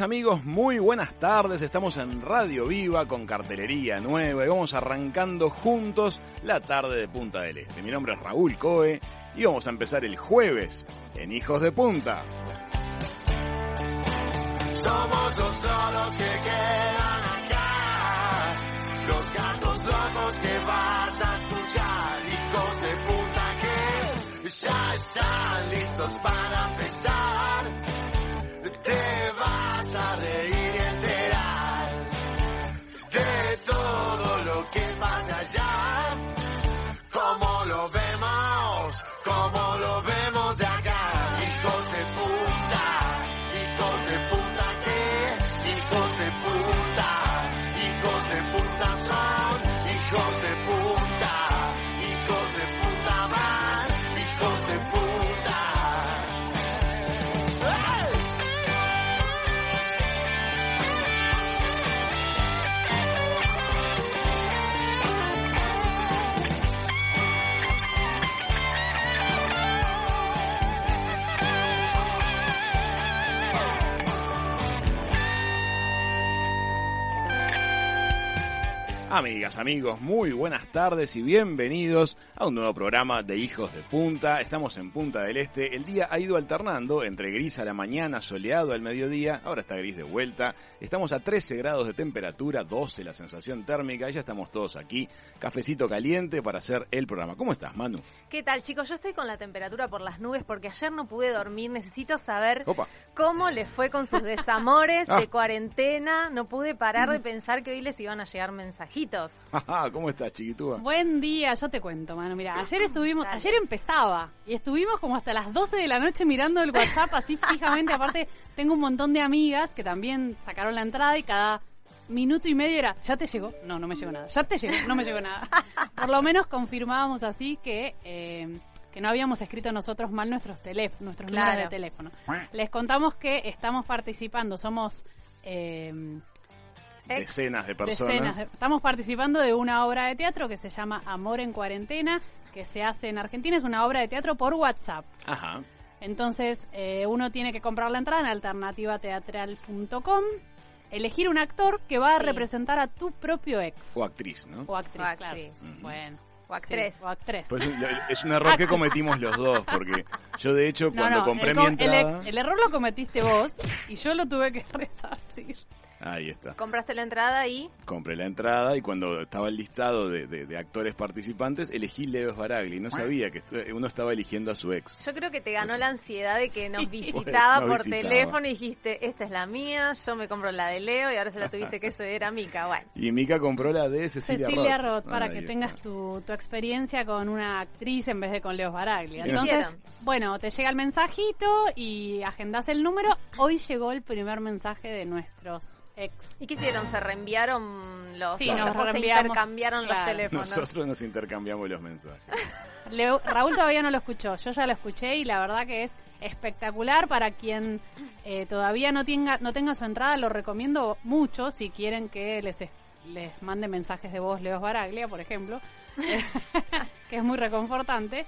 Amigos, muy buenas tardes. Estamos en Radio Viva con cartelería nueva y vamos arrancando juntos la tarde de Punta del Este. Mi nombre es Raúl Coe y vamos a empezar el jueves en Hijos de Punta. Somos los loros que quedan acá. Los gatos locos que vas a escuchar. Hijos de puta que ya están listos para empezar. Te vas a reír y enterar de todo lo que pasa allá. Amigas, amigos, muy buenas tardes y bienvenidos a un nuevo programa de Hijos de Punta. Estamos en Punta del Este. El día ha ido alternando entre gris a la mañana, soleado al mediodía, ahora está gris de vuelta. Estamos a 13 grados de temperatura, 12 la sensación térmica, y ya estamos todos aquí. Cafecito caliente para hacer el programa. ¿Cómo estás, Manu? ¿Qué tal, chicos? Yo estoy con la temperatura por las nubes porque ayer no pude dormir. Necesito saber Opa. cómo les fue con sus desamores Ah. de cuarentena. No pude parar de pensar que hoy les iban a llegar mensajitos. ¿Cómo estás, chiquitúa? Buen día, yo te cuento, mano. Mira, ayer estuvimos, Dale. ayer empezaba y estuvimos como hasta las 12 de la noche mirando el WhatsApp así fijamente. Aparte, tengo un montón de amigas que también sacaron la entrada y cada minuto y medio era, ¿ya te llegó? No, no me llegó nada. ¿Ya te llegó? No me llegó nada. Por lo menos confirmábamos así que... eh, que no habíamos escrito nosotros mal nuestros teléfonos, nuestros Claro. números de teléfono. Les contamos que estamos participando, somos eh, Decenas de personas. Decenas de- Estamos participando de una obra de teatro que se llama Amor en Cuarentena, que se hace en Argentina. Es una obra de teatro por WhatsApp. Ajá. Entonces, eh, uno tiene que comprar la entrada en alternativateatral.com, elegir un actor que va a Sí. representar a tu propio ex. O actriz, ¿no? O actriz, O claro. Bueno. O actriz. sí, o actriz. Pues es un error que cometimos los dos, porque yo de hecho No, cuando no, compré el, mi co- el- entrada... el error lo cometiste vos y yo lo tuve que resarcir. Ahí está. Compraste la entrada y Compré la entrada y cuando estaba el listado de, de- de actores participantes, elegí Leo Baragli. No sabía que uno estaba eligiendo a su ex. yo creo que te ganó la ansiedad de que nos Sí. visitaba Nos por visitaba. teléfono y dijiste, esta es la mía, yo me compro la de Leo y ahora se la tuviste que ceder a Mica. Bueno, Y Mica compró la de Cecilia, Cecilia Roth. Roth, para Ahí que está. tengas tu, tu experiencia con una actriz en vez de con Leo Baraglia. ¿Qué Entonces, bueno, te llega el mensajito y agendas el número. Hoy llegó el primer mensaje de nuestros ex. ¿y qué hicieron? ¿Se reenviaron los Sí, o nos se reenviamos, intercambiaron claro. los teléfonos? Nosotros nos intercambiamos los mensajes. Leo- Raúl todavía no lo escuchó, yo ya lo escuché y la verdad que es espectacular para quien eh, todavía no tenga, no tenga su entrada, lo recomiendo mucho si quieren que les es- les mande mensajes de voz Leos Baraglia, por ejemplo, que es muy reconfortante.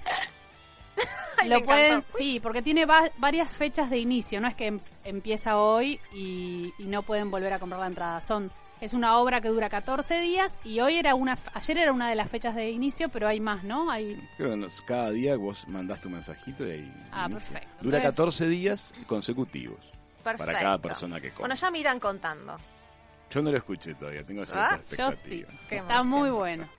Ay, Lo pueden, encantó. sí, porque tiene va- varias fechas de inicio, no es que em- empieza hoy y, y no pueden volver a comprar la entrada. Son es una obra que dura 14 días y hoy era una ayer era una de las fechas de inicio, pero hay más, ¿no? Hay Creo que nos- cada día vos mandás tu mensajito y ahí Ah, inicia. perfecto. Dura Entonces- 14 días consecutivos para cada persona que compra. Bueno, ya me irán contando. Yo no lo escuché todavía, tengo cierta Ah, yo sí. expectativa. Está muy bueno.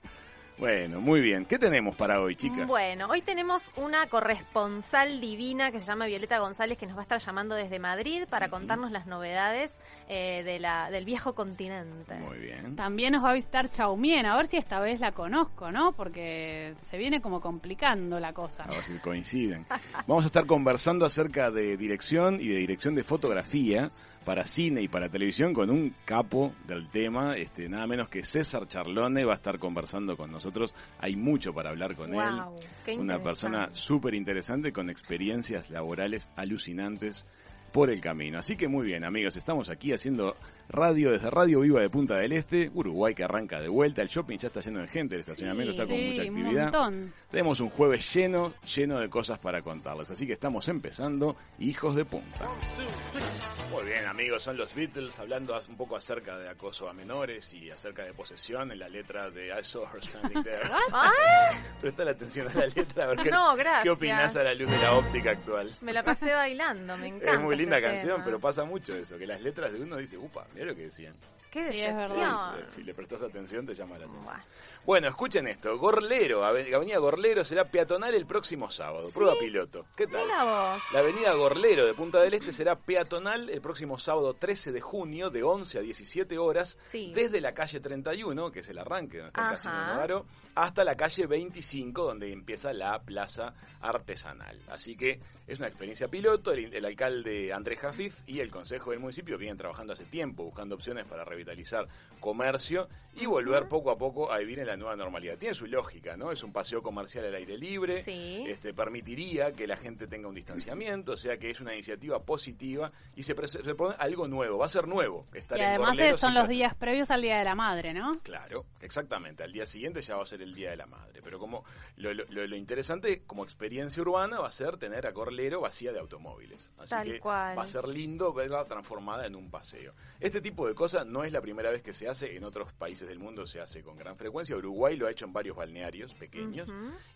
Bueno, muy bien. ¿Qué tenemos para hoy, chicas? Bueno, hoy tenemos una corresponsal divina que se llama Violeta González que nos va a estar llamando desde Madrid para contarnos las novedades eh, de la, del viejo continente. Muy bien. También nos va a visitar Chaumien, a ver si esta vez la conozco, ¿no? Porque se viene como complicando la cosa. A ver si coinciden. Vamos a estar conversando acerca de dirección y de dirección de fotografía para cine y para televisión con un capo del tema, este, nada menos que César Charlone va a estar conversando con nosotros. Hay mucho para hablar con él. Wow, Una persona súper interesante con experiencias laborales alucinantes por el camino. Así que muy bien, amigos, estamos aquí haciendo radio desde Radio Viva de Punta del Este, Uruguay que arranca de vuelta. El shopping ya está lleno de gente, el estacionamiento está con mucha Sí, actividad. Tenemos un jueves lleno, lleno de cosas para contarles. Así que estamos empezando Hijos de Punta. Muy bien, amigos, son los Beatles hablando un poco acerca de acoso a menores y acerca de posesión en la letra de I Saw Her Standing There. Presta la atención a la letra, a ver qué, No, gracias. qué opinás a la luz de la óptica actual. Me la pasé bailando, me encanta. Es muy linda canción, tema. pero pasa mucho eso, que las letras de uno dice, upa, mira lo que decían. Qué decepción. Si le prestas atención te llama la atención. Buah. Bueno, escuchen esto. Gorlero, Ave- Avenida Gorlero será peatonal el próximo sábado. Prueba piloto. ¿Qué tal? Mira vos. La avenida Gorlero de Punta del Este será peatonal el próximo sábado 13 de junio de 11 a 17 horas Sí. desde la calle 31, que es el arranque donde está el. Casino Novaro, hasta la calle 25 donde empieza la plaza artesanal. Así que es una experiencia piloto. El, el alcalde Andrés Jafif y el consejo del municipio vienen trabajando hace tiempo buscando opciones para revitalizar comercio y volver poco a poco a vivir en la nueva normalidad. Tiene su lógica, ¿no? Es un paseo comercial al aire libre Sí. este, permitiría que la gente tenga un distanciamiento, o sea que es una iniciativa positiva y se, se propone algo nuevo, va a ser nuevo. Estar Y además son los días previos al Día de la Madre, ¿no? Claro, exactamente. Al día siguiente ya va a ser el Día de la Madre. Pero como lo, lo- lo- interesante como experiencia urbana va a ser tener a Corlero vacía de automóviles. Así Tal que cual. va a ser lindo verla transformada en un paseo. Este tipo de cosas no es la primera vez que se hace. En otros países del mundo se hace con gran frecuencia. Uruguay lo ha hecho en varios balnearios pequeños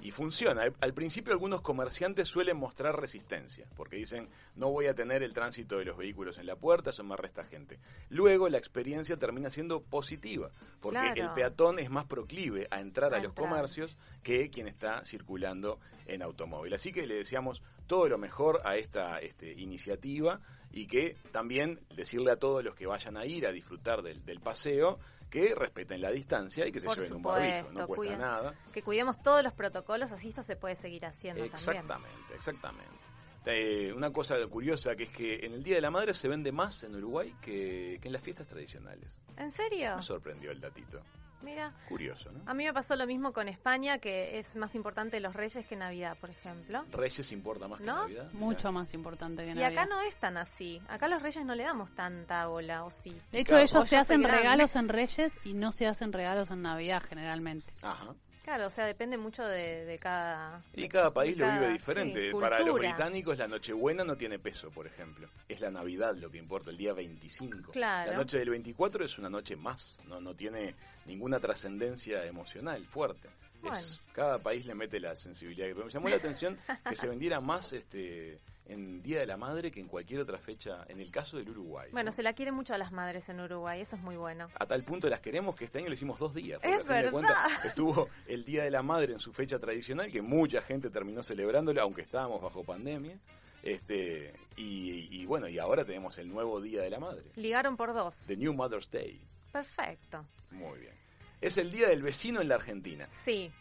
y funciona. Al- Al principio algunos comerciantes suelen mostrar resistencia, porque dicen, no voy a tener el tránsito de los vehículos en la puerta, eso me resta gente. Luego la experiencia termina siendo positiva, porque Claro. el peatón es más proclive a entrar a, A los entrar. comercios que quien está circulando en automóvil. Así que le deseamos todo lo mejor a esta este, iniciativa y que también decirle a todos los que vayan a ir a disfrutar del, del paseo que respeten la distancia y que se Por lleven un barbijo, no cuesta cuida- nada. Que cuidemos todos los protocolos, así esto se puede seguir haciendo también. Exactamente, exactamente. Eh, una cosa curiosa que es que en el Día de la Madre se vende más en Uruguay que, que en las fiestas tradicionales. ¿En serio? Me sorprendió el datito. Mira. Curioso, ¿no? A mí me pasó lo mismo con España, que es más importante los Reyes que Navidad, por ejemplo. Reyes importa más que ¿No? Navidad. Mirá. Mucho más importante que Y Navidad. acá no es tan así. Acá los Reyes no le damos tanta bola, ¿o sí? De hecho, Claro, ellos o se hacen regalos en Reyes y no se hacen regalos en Navidad generalmente. Ajá. Claro, o sea, depende mucho de, de cada... Y cada país lo vive diferente. sí, Para los británicos la Nochebuena no tiene peso, por ejemplo. Es la Navidad lo que importa, el día 25. Claro. La noche del 24 es una noche más, no, no tiene ninguna trascendencia emocional fuerte. Es, cada país le mete la sensibilidad. Pero me llamó la atención que se vendiera más este en Día de la Madre que en cualquier otra fecha, en el caso del Uruguay. Bueno, ¿no? se la quiere mucho a las madres en Uruguay, eso es muy bueno. A tal punto las queremos que este año le hicimos dos días. porque Es de verdad. cuentas estuvo el Día de la Madre en su fecha tradicional, que mucha gente terminó celebrándolo, aunque estábamos bajo pandemia. Este, y, y bueno, y ahora tenemos el nuevo Día de la Madre, Ligaron por dos. The New Mother's Day. Perfecto. Muy bien. Es el Día del Vecino en la Argentina. Sí.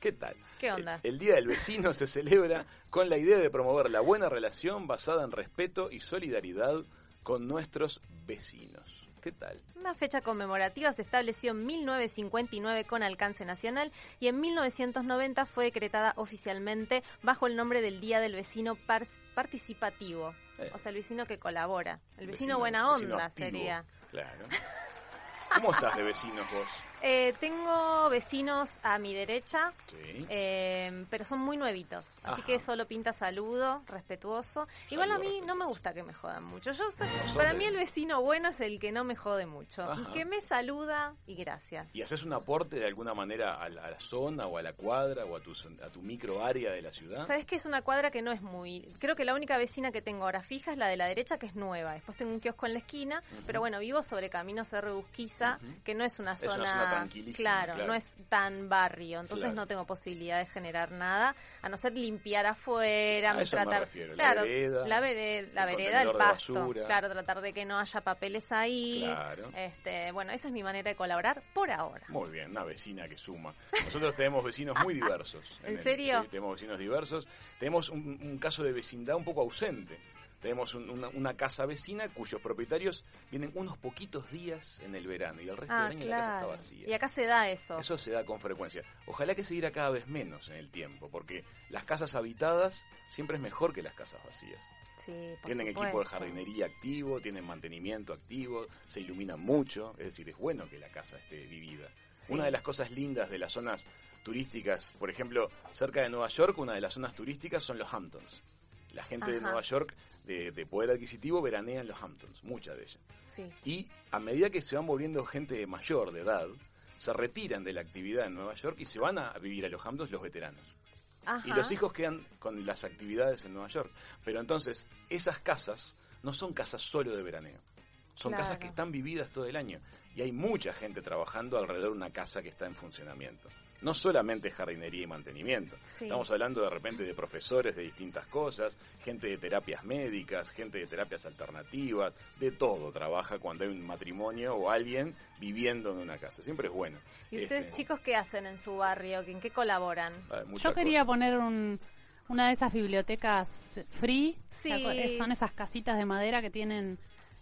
¿Qué tal? ¿Qué onda? El, el Día del Vecino se celebra con la idea de promover la buena relación basada en respeto y solidaridad con nuestros vecinos. ¿Qué tal? Una fecha conmemorativa se estableció en 1959 con alcance nacional y en 1990 fue decretada oficialmente bajo el nombre del Día del Vecino Par- Participativo. Eh. O sea, el vecino que colabora. El vecino, Vecino- buena onda sería. Claro. ¿Cómo estás de vecinos vos? Eh, tengo vecinos a mi derecha, Sí. eh, pero son muy nuevitos. Así que solo pinta saludo, respetuoso. Igual a mí no me gusta que me jodan mucho. Yo soy- No para mí el vecino bueno es el que no me jode mucho. Ajá. Que me saluda y gracias. ¿Y haces un aporte de alguna manera a la, a la zona o a la cuadra o a tu, a tu micro área de la ciudad? Sabes que es una cuadra que no es muy. Creo que la única vecina que tengo ahora fija es la de la derecha, que es nueva. Después tengo un kiosco en la esquina, pero bueno, vivo sobre Camino Cerro Busquiza, que no es una Es una zona. Claro, claro. no es tan barrio. Entonces Claro. no tengo posibilidad de generar nada, a no ser limpiar afuera, A eso me tratar. refiero, la claro, vereda, la, vere- la el vereda, el pasto. Claro, tratar de que no haya papeles ahí. Claro. Este, bueno, esa es mi manera de colaborar por ahora. Muy bien, una vecina que suma. Nosotros tenemos vecinos muy diversos. ¿En el- serio? sí, tenemos vecinos diversos. Tenemos un, un caso de vecindad un poco ausente. Tenemos un- una, una casa vecina cuyos propietarios vienen unos poquitos días en el verano y el resto Ah, del año la casa está vacía. Y acá se da eso. Eso se da con frecuencia. Ojalá que se diera cada vez menos en el tiempo, porque las casas habitadas siempre es mejor que las casas vacías. Sí, por Tienen equipo de jardinería activo, tienen mantenimiento activo, se iluminan mucho, es decir, es bueno que la casa esté vivida. Sí. Una de las cosas lindas de las zonas turísticas, por ejemplo, cerca de Nueva York, una de las zonas turísticas son los Hamptons. La gente de. Nueva York de, de poder adquisitivo veranea en los Hamptons, mucha de ella. Sí. Y a medida que se van volviendo gente mayor de edad, se retiran de la actividad en Nueva York y se van a vivir a los Hamptons los veteranos. Ajá. Y los hijos quedan con las actividades en Nueva York. Pero entonces, esas casas no son casas solo de veraneo. Son Claro. casas que están vividas todo el año. Y hay mucha gente trabajando alrededor de una casa que está en funcionamiento. No solamente jardinería y mantenimiento. Sí. Estamos hablando de repente de profesores de distintas cosas, gente de terapias médicas, gente de terapias alternativas, de todo trabaja cuando hay un matrimonio o alguien viviendo en una casa. Siempre es bueno. ¿Y ustedes, Este, chicos, qué hacen en su barrio? ¿En qué colaboran? muchas Yo quería cosas. poner un- una de esas bibliotecas free. Son esas casitas de madera que tienen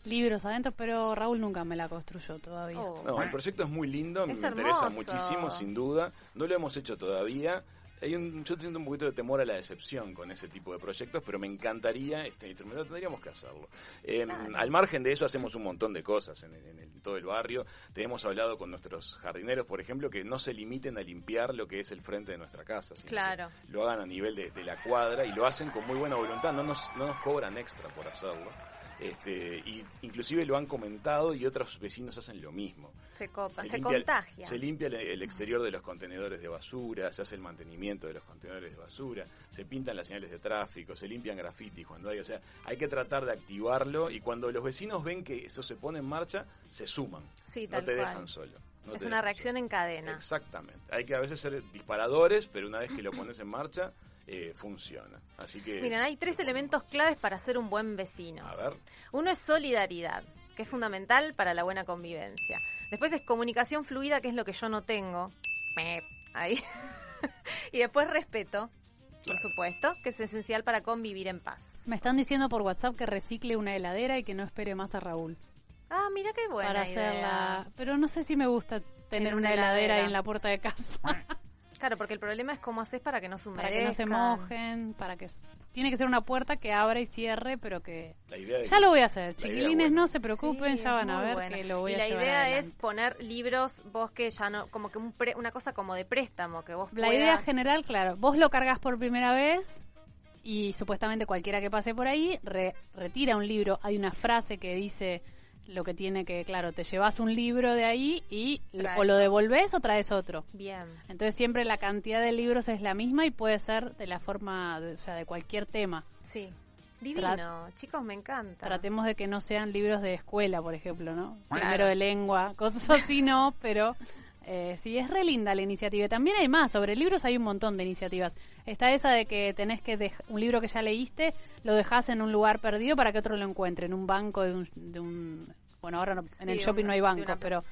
libros adentro, pero Raúl nunca me la construyó todavía. Oh. No, el proyecto es muy lindo, Es me interesa muchísimo, sin duda. No lo hemos hecho todavía. Hay un, yo siento un poquito de temor a la decepción con ese tipo de proyectos, pero me encantaría este instrumento, tendríamos que hacerlo. Eh, Al margen de eso, hacemos un montón de cosas en, el- en el- todo el barrio. Tenemos hablado con nuestros jardineros, por ejemplo, que no se limiten a limpiar lo que es el frente de nuestra casa, sino Claro. que lo hagan a nivel de, de la cuadra y lo hacen con muy buena voluntad, no nos, no nos cobran extra por hacerlo. Este, y inclusive lo han comentado y otros vecinos hacen lo mismo. Se copa, se, limpia, contagia. Se limpia el, exterior de los contenedores de basura, se hace el mantenimiento de los contenedores de basura, se pintan las señales de tráfico, se limpian grafitis cuando hay, o sea, hay que tratar de activarlo y cuando los vecinos ven que eso se pone en marcha, se suman, Sí, no te cual. dejan solo. no es una reacción solo. en cadena. Exactamente. Hay que a veces ser disparadores, pero una vez que lo pones en marcha, eh, funciona. Así que. Miren, hay tres elementos claves para ser un buen vecino. A ver. Uno es solidaridad, que es fundamental para la buena convivencia. Después es comunicación fluida, que es lo que yo no tengo. Ahí. y después respeto, por supuesto, que es esencial para convivir en paz. Me están diciendo por WhatsApp que recicle una heladera y que no espere más a Raúl Ah, mira qué buena para idea. hacerla. Pero no sé si me gusta tener una una heladera, heladera. ahí en la puerta de casa Claro, porque el problema es cómo haces para que no se para que no se mojen, para que tiene que ser una puerta que abra y cierre, pero que La idea de ya lo voy a hacer. La Chiquilines, no se preocupen, Sí, ya van a ver buena. que lo voy y a la llevar idea adelante. es poner libros, vos que ya no, como que un pre- una cosa como de préstamo, que vos La puedas- idea general, claro, vos lo cargas por primera vez y supuestamente cualquiera que pase por ahí re- retira un libro. Hay una frase que dice lo que tiene que, claro, te llevas un libro de ahí y Traes o lo devolves o traes otro. Bien. Entonces siempre la cantidad de libros es la misma y puede ser de la forma, de- o sea, de cualquier tema. Sí. Divino, chicos, me encanta. Tratemos de que no sean libros de escuela, por ejemplo, ¿no? Claro. Primero de lengua, cosas así no, pero eh, sí, es re linda la iniciativa. Y También hay más, sobre libros hay un montón de iniciativas. Está esa de que tenés que, dej- un libro que ya leíste, lo dejás en un lugar perdido para que otro lo encuentre, en un banco de un... de un- bueno, ahora no- en Sí, el shopping una- no hay bancos, una- pero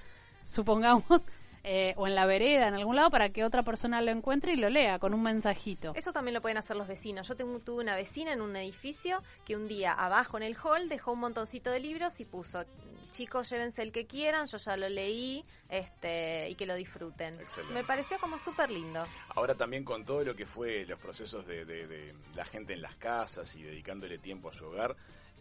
supongamos... eh, o en la vereda, en algún lado, para que otra persona lo encuentre y lo lea con un mensajito. Eso también lo pueden hacer los vecinos. Yo tengo, tuve una vecina en un edificio que un día abajo en el hall dejó un montoncito de libros y puso chicos, llévense el que quieran, yo ya lo leí, este, y que lo disfruten. Excelente. Me pareció como súper lindo. Ahora también con todo lo que fue los procesos de, de- de la gente en las casas y dedicándole tiempo a su hogar,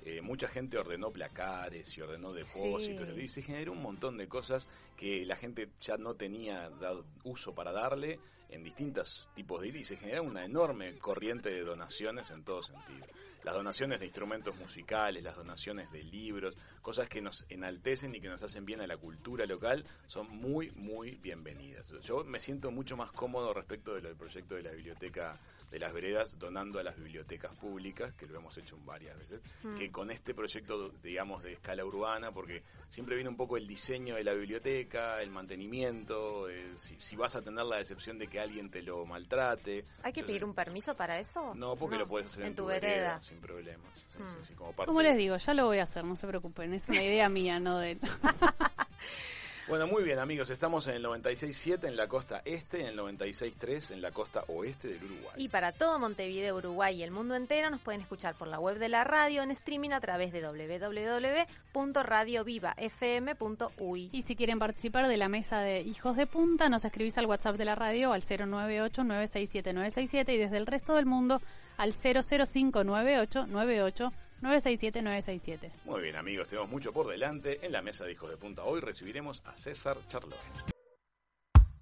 eh, mucha gente ordenó placares y ordenó depósitos Sí. y se generó un montón de cosas que la gente ya no tenía dado uso para darle en distintos tipos de y se genera una enorme corriente de donaciones en todo sentido. Las donaciones de instrumentos musicales, las donaciones de libros, cosas que nos enaltecen y que nos hacen bien a la cultura local, son muy, muy bienvenidas. Yo me siento mucho más cómodo respecto de lo del proyecto de la biblioteca de las veredas, donando a las bibliotecas públicas, que lo hemos hecho varias veces, Mm. que con este proyecto, digamos, de escala urbana, porque siempre viene un poco el diseño de la biblioteca, el mantenimiento, eh, si, si vas a tener la decepción de que alguien te lo maltrate. ¿Hay que pedir sé- un permiso para eso? No, porque lo puedes hacer en, tu vereda. sin problemas. Sí, Mm. sí, sí, como parte les digo, ya lo voy a hacer, no se preocupen. Es una idea mía, no de... Bueno, muy bien amigos, estamos en el 96.7 en la costa este y en el 96.3 en la costa oeste del Uruguay. Y para todo Montevideo, Uruguay y el mundo entero nos pueden escuchar por la web de la radio en streaming a través de www.radiovivafm.uy. Y si quieren participar de la mesa de Hijos de Punta, nos escribís al WhatsApp de la radio al 098-967-967 y desde el resto del mundo al 005-9898-98-967-967. Muy bien amigos, tenemos mucho por delante. En la mesa de hijos de punta hoy recibiremos a César Charlone.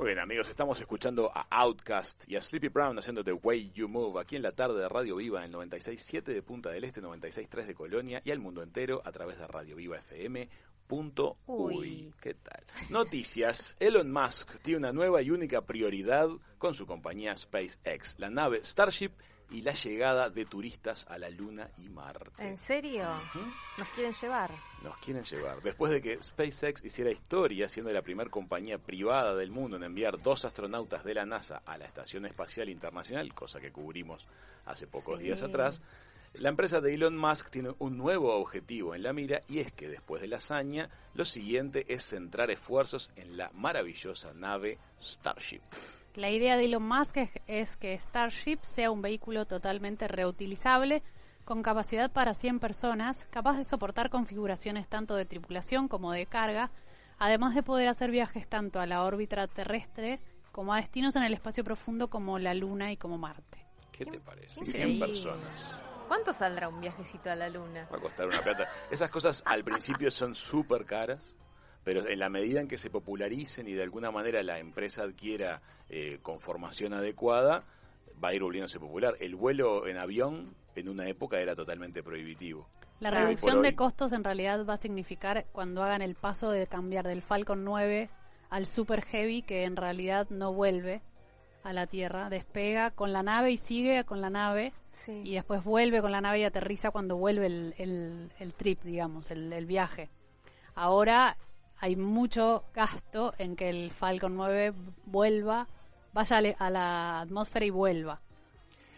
Muy bien amigos, estamos escuchando a Outcast y a Sleepy Brown haciendo The Way You Move aquí en la tarde de Radio Viva en el 96.7 de Punta del Este, 96.3 de Colonia y al mundo entero a través de Radio Viva FM. Punto uy. Uy. ¿Qué tal? Noticias. Elon Musk tiene una nueva y única prioridad con su compañía SpaceX, la nave Starship y la llegada de turistas a la Luna y Marte. ¿En serio? ¿Nos quieren llevar? Nos quieren llevar. Después de que SpaceX hiciera historia siendo la primera compañía privada del mundo en enviar dos astronautas de la NASA a la Estación Espacial Internacional, cosa que cubrimos hace pocos Sí. días atrás, la empresa de Elon Musk tiene un nuevo objetivo en la mira y es que después de la hazaña, lo siguiente es centrar esfuerzos en la maravillosa nave Starship. La idea de Elon Musk es, es que Starship sea un vehículo totalmente reutilizable, con capacidad para 100 personas, capaz de soportar configuraciones tanto de tripulación como de carga, además de poder hacer viajes tanto a la órbita terrestre como a destinos en el espacio profundo como la Luna y como Marte. ¿Qué te parece? qué 100 increíble. personas. ¿Cuánto saldrá un viajecito a la luna? Va a costar una plata. Esas cosas al principio son súper caras, pero en la medida en que se popularicen y de alguna manera la empresa adquiera eh, conformación adecuada, va a ir volviéndose popular. El vuelo en avión en una época era totalmente prohibitivo. La reducción de costos en realidad va a significar cuando hagan el paso de cambiar del Falcon 9 al Super Heavy, que en realidad no vuelve a la Tierra, despega con la nave y sigue con la nave Sí. y después vuelve con la nave y aterriza cuando vuelve el, el- el trip, digamos, el, el viaje. Ahora hay mucho gasto en que el Falcon 9 vuelva, vaya a le- a la atmósfera y vuelva.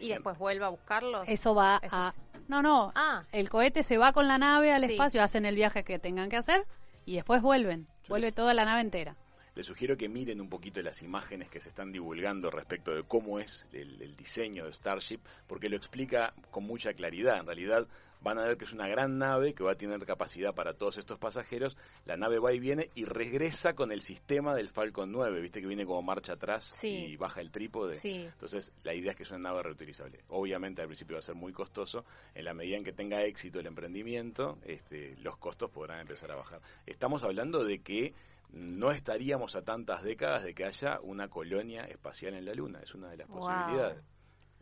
¿Y después vuelva a buscarlos? Eso va Eso a... es- No, no, Ah, el cohete se va con la nave al Sí. espacio, hacen el viaje que tengan que hacer y después vuelven. Yo Vuelve les- toda la nave entera. Les sugiero que miren un poquito las imágenes que se están divulgando respecto de cómo es el, el diseño de Starship, porque lo explica con mucha claridad. En realidad van a ver que es una gran nave que va a tener capacidad para todos estos pasajeros. La nave va y viene y regresa con el sistema del Falcon 9, viste que viene como marcha atrás Sí. y baja el trípode. sí. Entonces, la idea es que es una nave reutilizable. Obviamente, al principio va a ser muy costoso. En la medida en que tenga éxito el emprendimiento, este, los costos podrán empezar a bajar. Estamos hablando de que no estaríamos a tantas décadas de que haya una colonia espacial en la Luna. Es una de las Wow. posibilidades.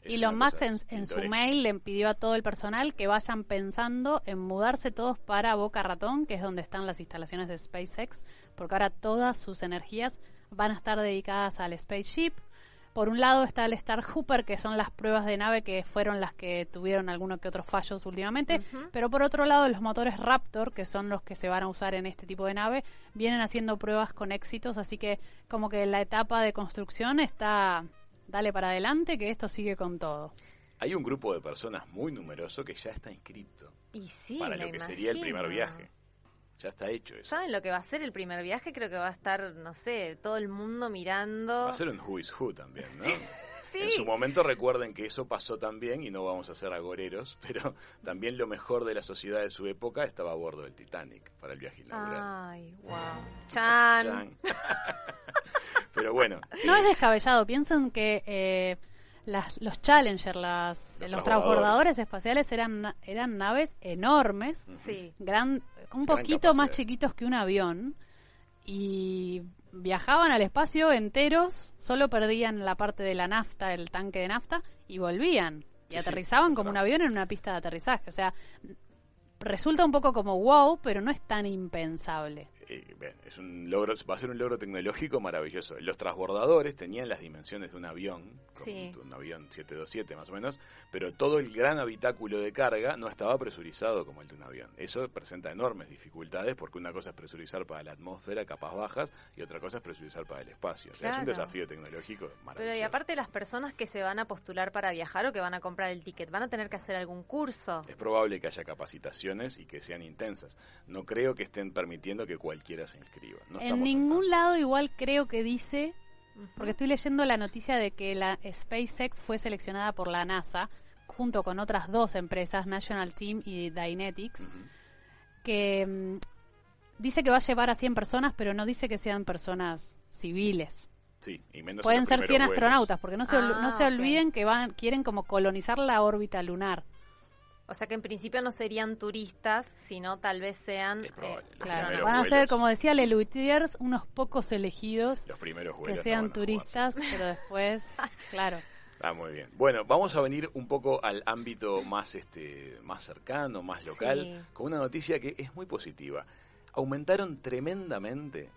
Es Y Elon Musk en, en su mail le pidió a todo el personal que vayan pensando en mudarse todos para Boca Ratón, que es donde están las instalaciones de SpaceX, porque ahora todas sus energías van a estar dedicadas al spaceship. por un lado está el Star Hooper, que son las pruebas de nave que fueron las que tuvieron algunos que otros fallos últimamente, pero por otro lado los motores Raptor, que son los que se van a usar en este tipo de nave, vienen haciendo pruebas con éxitos, así que como que la etapa de construcción está, dale para adelante, que esto sigue con todo. Hay un grupo de personas muy numeroso que ya está inscrito Y sí, para lo que sería el primer viaje. Ya está hecho eso. ¿Saben lo que va a ser el primer viaje? Creo que va a estar, no sé, todo el mundo mirando. Va a ser un Who is Who también, ¿no? Sí. En su momento recuerden que eso pasó también y no vamos a ser agoreros, pero también lo mejor de la sociedad de su época estaba a bordo del Titanic para el viaje inaugural. Ay, wow. Chan. Chan. pero bueno, No eh, es descabellado, piensen que eh, las, los Challenger, las, Los los, transbordadores. espaciales eran, eran naves enormes, Sí. gran, un Gran poquito más chiquitos que un avión y viajaban al espacio enteros, solo perdían la parte de la nafta, el tanque de nafta y volvían. Y Sí, aterrizaban como un avión en una pista de aterrizaje, o sea, resulta un poco como wow, pero no es tan impensable. Es un logro, va a ser un logro tecnológico maravilloso. Los transbordadores tenían las dimensiones de un avión, Sí. un, avión 727 más o menos, pero todo el gran habitáculo de carga no estaba presurizado como el de un avión. Eso presenta enormes dificultades porque una cosa es presurizar para la atmósfera, capas bajas, y otra cosa es presurizar para el espacio. O sea, es un desafío tecnológico maravilloso. Pero y aparte las personas que se van a postular para viajar o que van a comprar el ticket, van a tener que hacer algún curso. Es probable que haya capacitaciones y que sean intensas. No creo que estén permitiendo que cualquiera se inscriba. No en ningún lado igual creo que dice. Porque estoy leyendo la noticia de que la SpaceX fue seleccionada por la NASA junto con otras dos empresas, National Team y Dynetics, que mm, dice que va a llevar a 100 personas, pero no dice que sean personas civiles. Sí, y menos en Pueden ser 100 primeros vuelos. astronautas, porque no se, Ah, no se ok. olviden que van quieren como colonizar la órbita lunar. O sea que en principio no serían turistas, sino tal vez sean... Probable. eh, Claro, van a ser, como decía Lelutiers, unos pocos elegidos Los primeros que no sean turistas, pero después, claro. Ah, muy bien. Bueno, vamos a venir un poco al ámbito más este más cercano, más local, Sí. con una noticia que es muy positiva. Aumentaron tremendamente,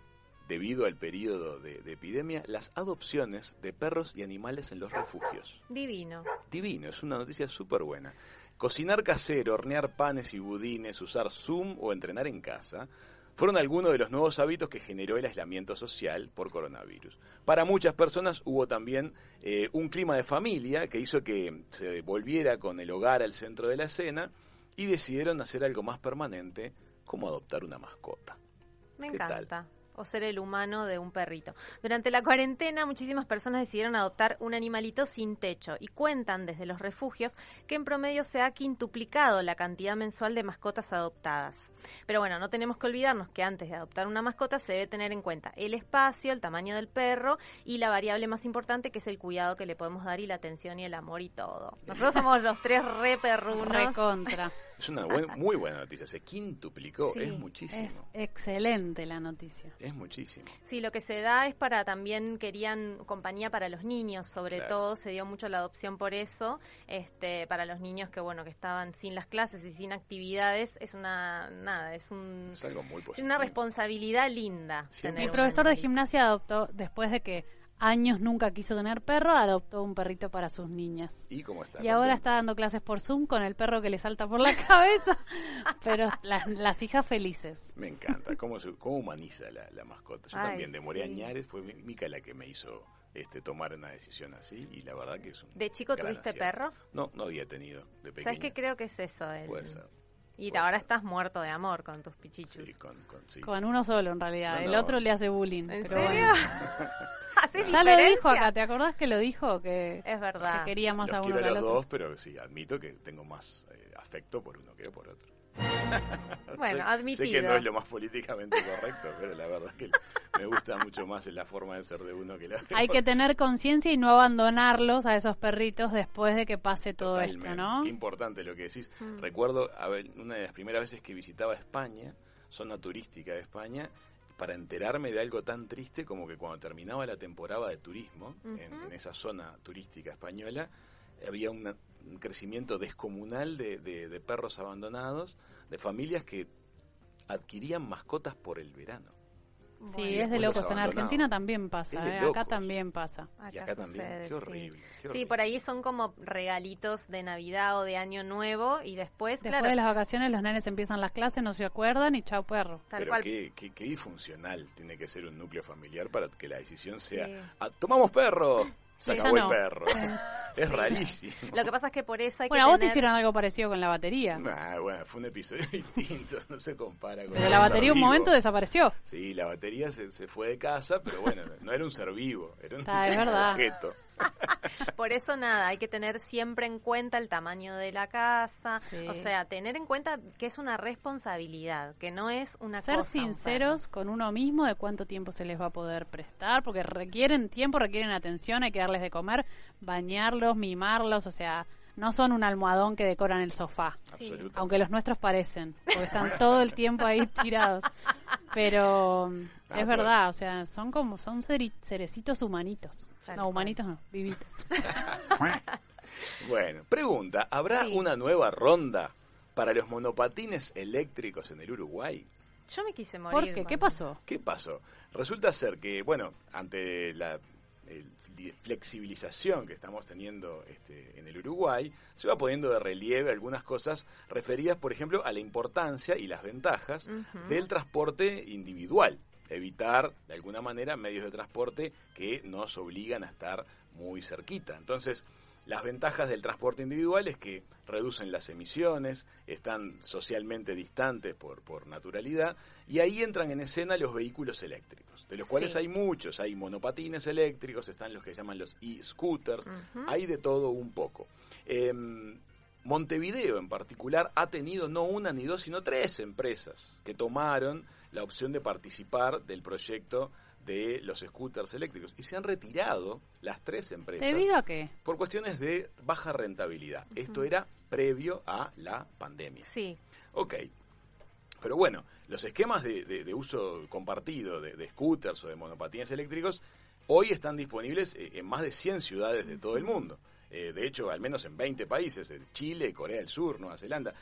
debido al periodo de, de epidemia, las adopciones de perros y animales en los refugios. Divino. Divino, es una noticia súper buena. Cocinar casero, hornear panes y budines, usar Zoom o entrenar en casa fueron algunos de los nuevos hábitos que generó el aislamiento social por coronavirus. Para muchas personas hubo también eh, un clima de familia que hizo que se volviera con el hogar al centro de la escena y decidieron hacer algo más permanente como adoptar una mascota. Me ¿Qué tal? O ser el humano de un perrito. Durante la cuarentena, muchísimas personas decidieron adoptar un animalito sin techo y cuentan desde los refugios que en promedio se ha quintuplicado la cantidad mensual de mascotas adoptadas. Pero bueno, no tenemos que olvidarnos que antes de adoptar una mascota se debe tener en cuenta el espacio, el tamaño del perro y la variable más importante que es el cuidado que le podemos dar y la atención y el amor y todo. Nosotros somos los tres re perrunos. Recontra. Es una buen- muy buena noticia, se quintuplicó, Sí, es muchísimo. Es excelente la noticia. Es muchísimo. Sí, lo que se da es para también querían compañía para los niños, sobre Claro. todo se dio mucho la adopción por eso, este, para los niños que bueno que estaban sin las clases y sin actividades es una nada es un Es algo muy es positivo. una responsabilidad linda. Sí. tener Mi un profesor de gimnasia adoptó, después de que años nunca quiso tener perro, adoptó un perrito para sus niñas. ¿Y cómo está? Y ahora está dando clases por Zoom con el perro que le salta por la cabeza. Pero las, las hijas felices. Me encanta, cómo, se- cómo humaniza la, la mascota. Yo Ay, también demoré sí. añares, fue Mi- Mica la que me hizo este, tomar una decisión así y la verdad que es un ¿De chico tuviste acierto. perro? No, no había tenido de pequeño. ¿Sabes qué creo que es eso? El- Puede ser. Y puede ahora estás muerto de amor con tus pichichus. Sí, con, con- sí. Con uno solo, en realidad. No, el no. otro le hace bullying. ¿En pero serio? bueno. ¿Haces Ya lo dijo diferencia? acá, ¿te acordás que lo dijo? Que, Es verdad. que quería más Los a uno quiero que a al los otro. dos, pero sí, admito que tengo más eh, afecto por uno que por otro. Bueno, admitido. Sé que no es lo más políticamente correcto, pero la verdad que me gusta mucho más la forma de ser de uno que la de Hay que tener conciencia y no abandonarlos a esos perritos después de que pase todo Totalmente. esto, ¿no? Qué importante lo que decís. Mm. Recuerdo, a ver, una de las primeras veces que visitaba España, zona turística de España, para enterarme de algo tan triste como que cuando terminaba la temporada de turismo en esa zona turística española, había una- un crecimiento descomunal de, de- de perros abandonados, de familias que adquirían mascotas por el verano. Sí, es de locos. En. Argentina también pasa, ¿eh? acá también pasa. Y acá también. Qué sí. horrible. Sí, por ahí son como regalitos de Navidad o de Año Nuevo y después, Después claro, de las vacaciones los nenes empiezan las clases, no se acuerdan y chao perro. tal Pero cual. qué, qué, qué disfuncional tiene que ser un núcleo familiar para que la decisión sea, Sí. "Ah, tomamos perro, se Sí, acabó el perro. Es rarísimo. Lo que pasa es que por eso hay Bueno, a que vos te hicieron algo parecido con la batería. Nah, bueno, fue un episodio distinto, no se compara con Pero la batería un vivo. momento desapareció. Sí, la batería se, se fue de casa, pero bueno, no era un ser vivo, era un es verdad. objeto. Por eso nada, hay que tener siempre en cuenta el tamaño de la casa, Sí. o sea, tener en cuenta que es una responsabilidad, que no es una Ser cosa. un sinceros con uno mismo de cuánto tiempo se les va a poder prestar, porque requieren tiempo, requieren atención, hay que darles de comer, bañarlos, mimarlos, o sea, no son un almohadón que decoran el sofá. Sí. Absolutamente. Aunque los nuestros parecen, porque están todo el tiempo ahí tirados. Pero Ah, es pero- verdad, o sea, son como, son cerecitos humanitos. Tal No, cual. humanitos no, vivitos. Bueno, pregunta, ¿habrá Sí. una nueva ronda para los monopatines eléctricos en el Uruguay? Yo me quise morir. ¿Por qué? ¿Qué pasó? ¿Qué pasó? Resulta ser que, bueno, ante la flexibilización que estamos teniendo este, en el Uruguay, se va poniendo de relieve algunas cosas referidas, por ejemplo, a la importancia y las ventajas del transporte individual. Evitar, de alguna manera, medios de transporte que nos obligan a estar muy cerquita. Entonces, las ventajas del transporte individual es que reducen las emisiones, están socialmente distantes por, por naturalidad, y ahí entran en escena los vehículos eléctricos, de los Sí. cuales hay muchos, hay monopatines eléctricos, están los que llaman los e-scooters, hay de todo un poco. Em, Montevideo en particular ha tenido no una ni dos, sino tres empresas que tomaron la opción de participar del proyecto de los scooters eléctricos y se han retirado las tres empresas ¿Debido a qué? por cuestiones de baja rentabilidad. Esto era previo a la pandemia. Sí, Ok. Pero bueno, los esquemas de, de- de uso compartido de, de scooters o de monopatines eléctricos hoy están disponibles eh, en más de 100 ciudades de todo el mundo. Eh, de hecho, al menos en 20 países, en Chile, Corea del Sur, Nueva Zelanda.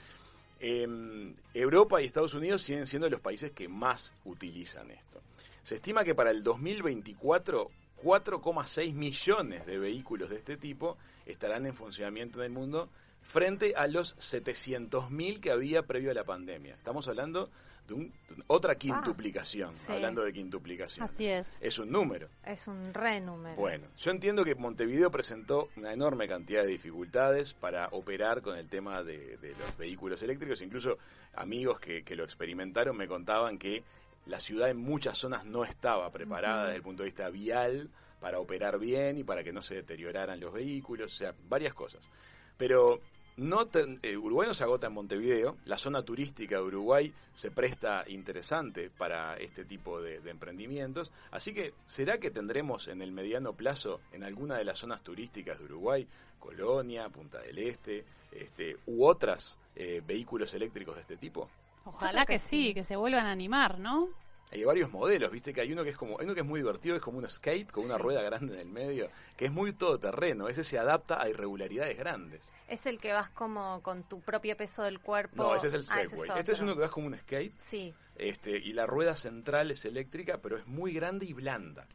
Em, Europa y Estados Unidos siguen siendo los países que más utilizan esto. Se estima que para el 2024 4,6 millones de vehículos de este tipo estarán en funcionamiento en el mundo frente a los 700.000 que había previo a la pandemia. Estamos hablando de un- de otra quintuplicación, sí. hablando de quintuplicación. Así es. Es un número. es un re número. Bueno, yo entiendo que Montevideo presentó una enorme cantidad de dificultades para operar con el tema de, de los vehículos eléctricos. Incluso amigos que, que lo experimentaron me contaban que la ciudad en muchas zonas no estaba preparada desde el punto de vista vial para operar bien y para que no se deterioraran los vehículos, o sea, varias cosas. Pero no te- eh, Uruguay no se agota en Montevideo, la zona turística de Uruguay se presta interesante para este tipo de, de emprendimientos, así que ¿será que tendremos en el mediano plazo en alguna de las zonas turísticas de Uruguay, Colonia, Punta del Este, este, u otras eh, vehículos eléctricos de este tipo? Ojalá que sí, que se vuelvan a animar, ¿no? Hay varios modelos, viste que hay uno que es como, hay uno que es muy divertido, es como un skate con una Sí. rueda grande en el medio, que es muy todoterreno, ese se adapta a irregularidades grandes. Es el que vas como con tu propio peso del cuerpo. No, ese es el Ah, ese Segway. este es otro. uno que vas como un skate Sí, este, y la rueda central es eléctrica, pero es muy grande y blanda.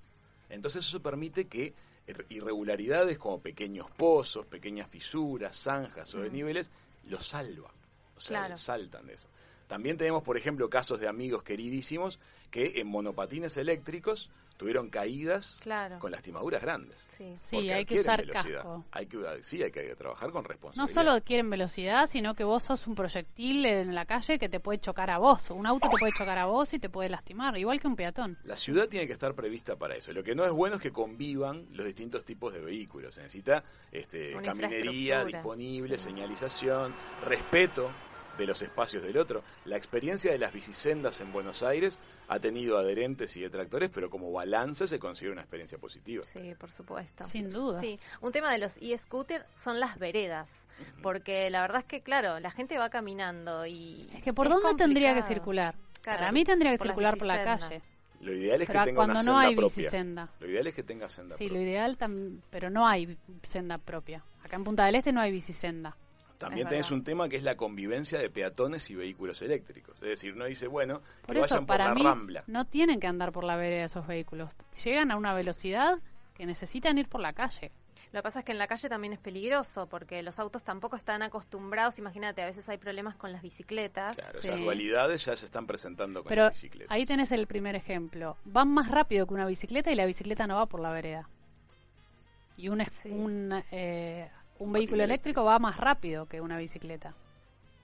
Entonces eso permite que ir- irregularidades como pequeños pozos, pequeñas fisuras, zanjas o Mm. desniveles, los salva. O sea, Claro. saltan de eso. También tenemos, por ejemplo, casos de amigos queridísimos que en monopatines eléctricos tuvieron caídas claro. con lastimaduras grandes. Sí. Sí, hay que adquieren usar velocidad. casco. Hay que, sí, hay que trabajar con No responsabilidad. solo quieren velocidad, sino que vos sos un proyectil en la calle que te puede chocar a vos. Un auto te puede chocar a vos y te puede lastimar, igual que un peatón. La ciudad tiene que estar prevista para eso. Lo que no es bueno es que convivan los distintos tipos de vehículos. Se necesita este, Una caminería disponible, sí. señalización, respeto de los espacios del otro. La experiencia de las bicisendas en Buenos Aires ha tenido adherentes y detractores, pero como balance se considera una experiencia positiva. Sí, por supuesto. Sin duda. Sí, un tema de los e-scooter son las veredas, porque la verdad es que, claro, la gente va caminando y... Es que ¿por dónde tendría que circular? Claro, Para mí tendría que por circular por la calle. Lo ideal es Pero que tenga una cuando senda no hay propia. bicisenda. Lo ideal es que tenga senda Sí, lo propia. ideal, tam- pero no hay senda propia. Acá en Punta del Este no hay bicisenda. También tenés un tema que es la convivencia de peatones y vehículos eléctricos. Es decir, uno dice, bueno, Por que eso, vayan por para la mí, rambla. no tienen que andar por la vereda esos vehículos. Llegan a una velocidad que necesitan ir por la calle. Lo que pasa es que en la calle también es peligroso porque los autos tampoco están acostumbrados. Imagínate, a veces hay problemas con las bicicletas. Claro, Sí. esas dualidades ya se están presentando con Pero la bicicleta. ahí tenés el primer ejemplo. Van más rápido que una bicicleta y la bicicleta no va por la vereda. Y un, Sí. un, eh, un vehículo eléctrico va más rápido que una bicicleta.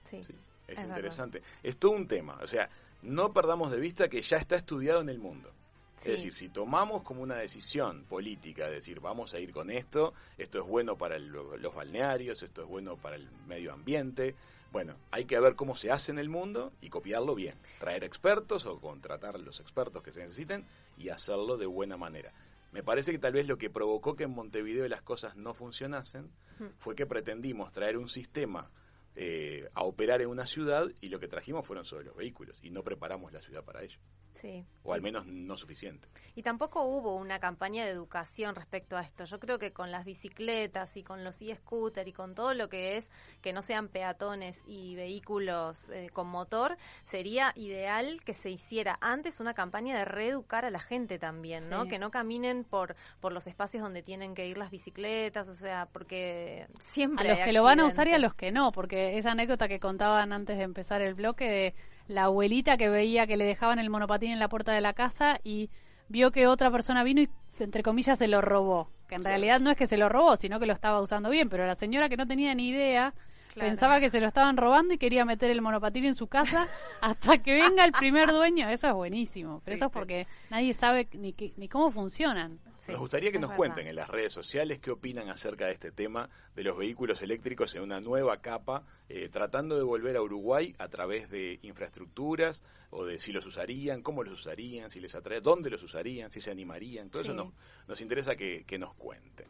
Sí. Sí, es, Es interesante. Es todo un tema. O sea, no perdamos de vista que ya está estudiado en el mundo. Sí. Es decir, si tomamos como una decisión política, de decir, vamos a ir con esto, esto es bueno para el- los balnearios, esto es bueno para el medio ambiente, bueno, hay que ver cómo se hace en el mundo y copiarlo bien. Traer expertos o contratar a los expertos que se necesiten y hacerlo de buena manera. Me parece que tal vez lo que provocó que en Montevideo las cosas no funcionasen fue que pretendimos traer un sistema eh, a operar en una ciudad y lo que trajimos fueron solo los vehículos y no preparamos la ciudad para ello, Sí. o al menos no suficiente. Y tampoco hubo una campaña de educación respecto a esto. Yo creo que con las bicicletas y con los e-scooter y con todo lo que es que no sean peatones y vehículos eh, con motor, sería ideal que se hiciera antes una campaña de reeducar a la gente también, ¿no? Sí. Que no caminen por, por los espacios donde tienen que ir las bicicletas, o sea, porque A siempre los hay que lo van a usar y a los que no, porque esa anécdota que contaban antes de empezar el bloque de la abuelita que veía que le dejaban el monopatín en la puerta de la casa y vio que otra persona vino y, entre comillas, se lo robó. Que en realidad no es que se lo robó, sino que lo estaba usando bien, pero la señora que no tenía ni idea Claro. pensaba que se lo estaban robando y quería meter el monopatín en su casa hasta que venga el primer dueño. Eso es buenísimo, pero Sí, eso es sí. porque nadie sabe ni, ni cómo funcionan. Sí, Nos gustaría que nos verdad. cuenten en las redes sociales qué opinan acerca de este tema de los vehículos eléctricos en una nueva capa, eh, tratando de volver a Uruguay a través de infraestructuras o de si los usarían, cómo los usarían, si les atrae, dónde los usarían, si se animarían. Todo eso nos, nos interesa que, que nos cuenten.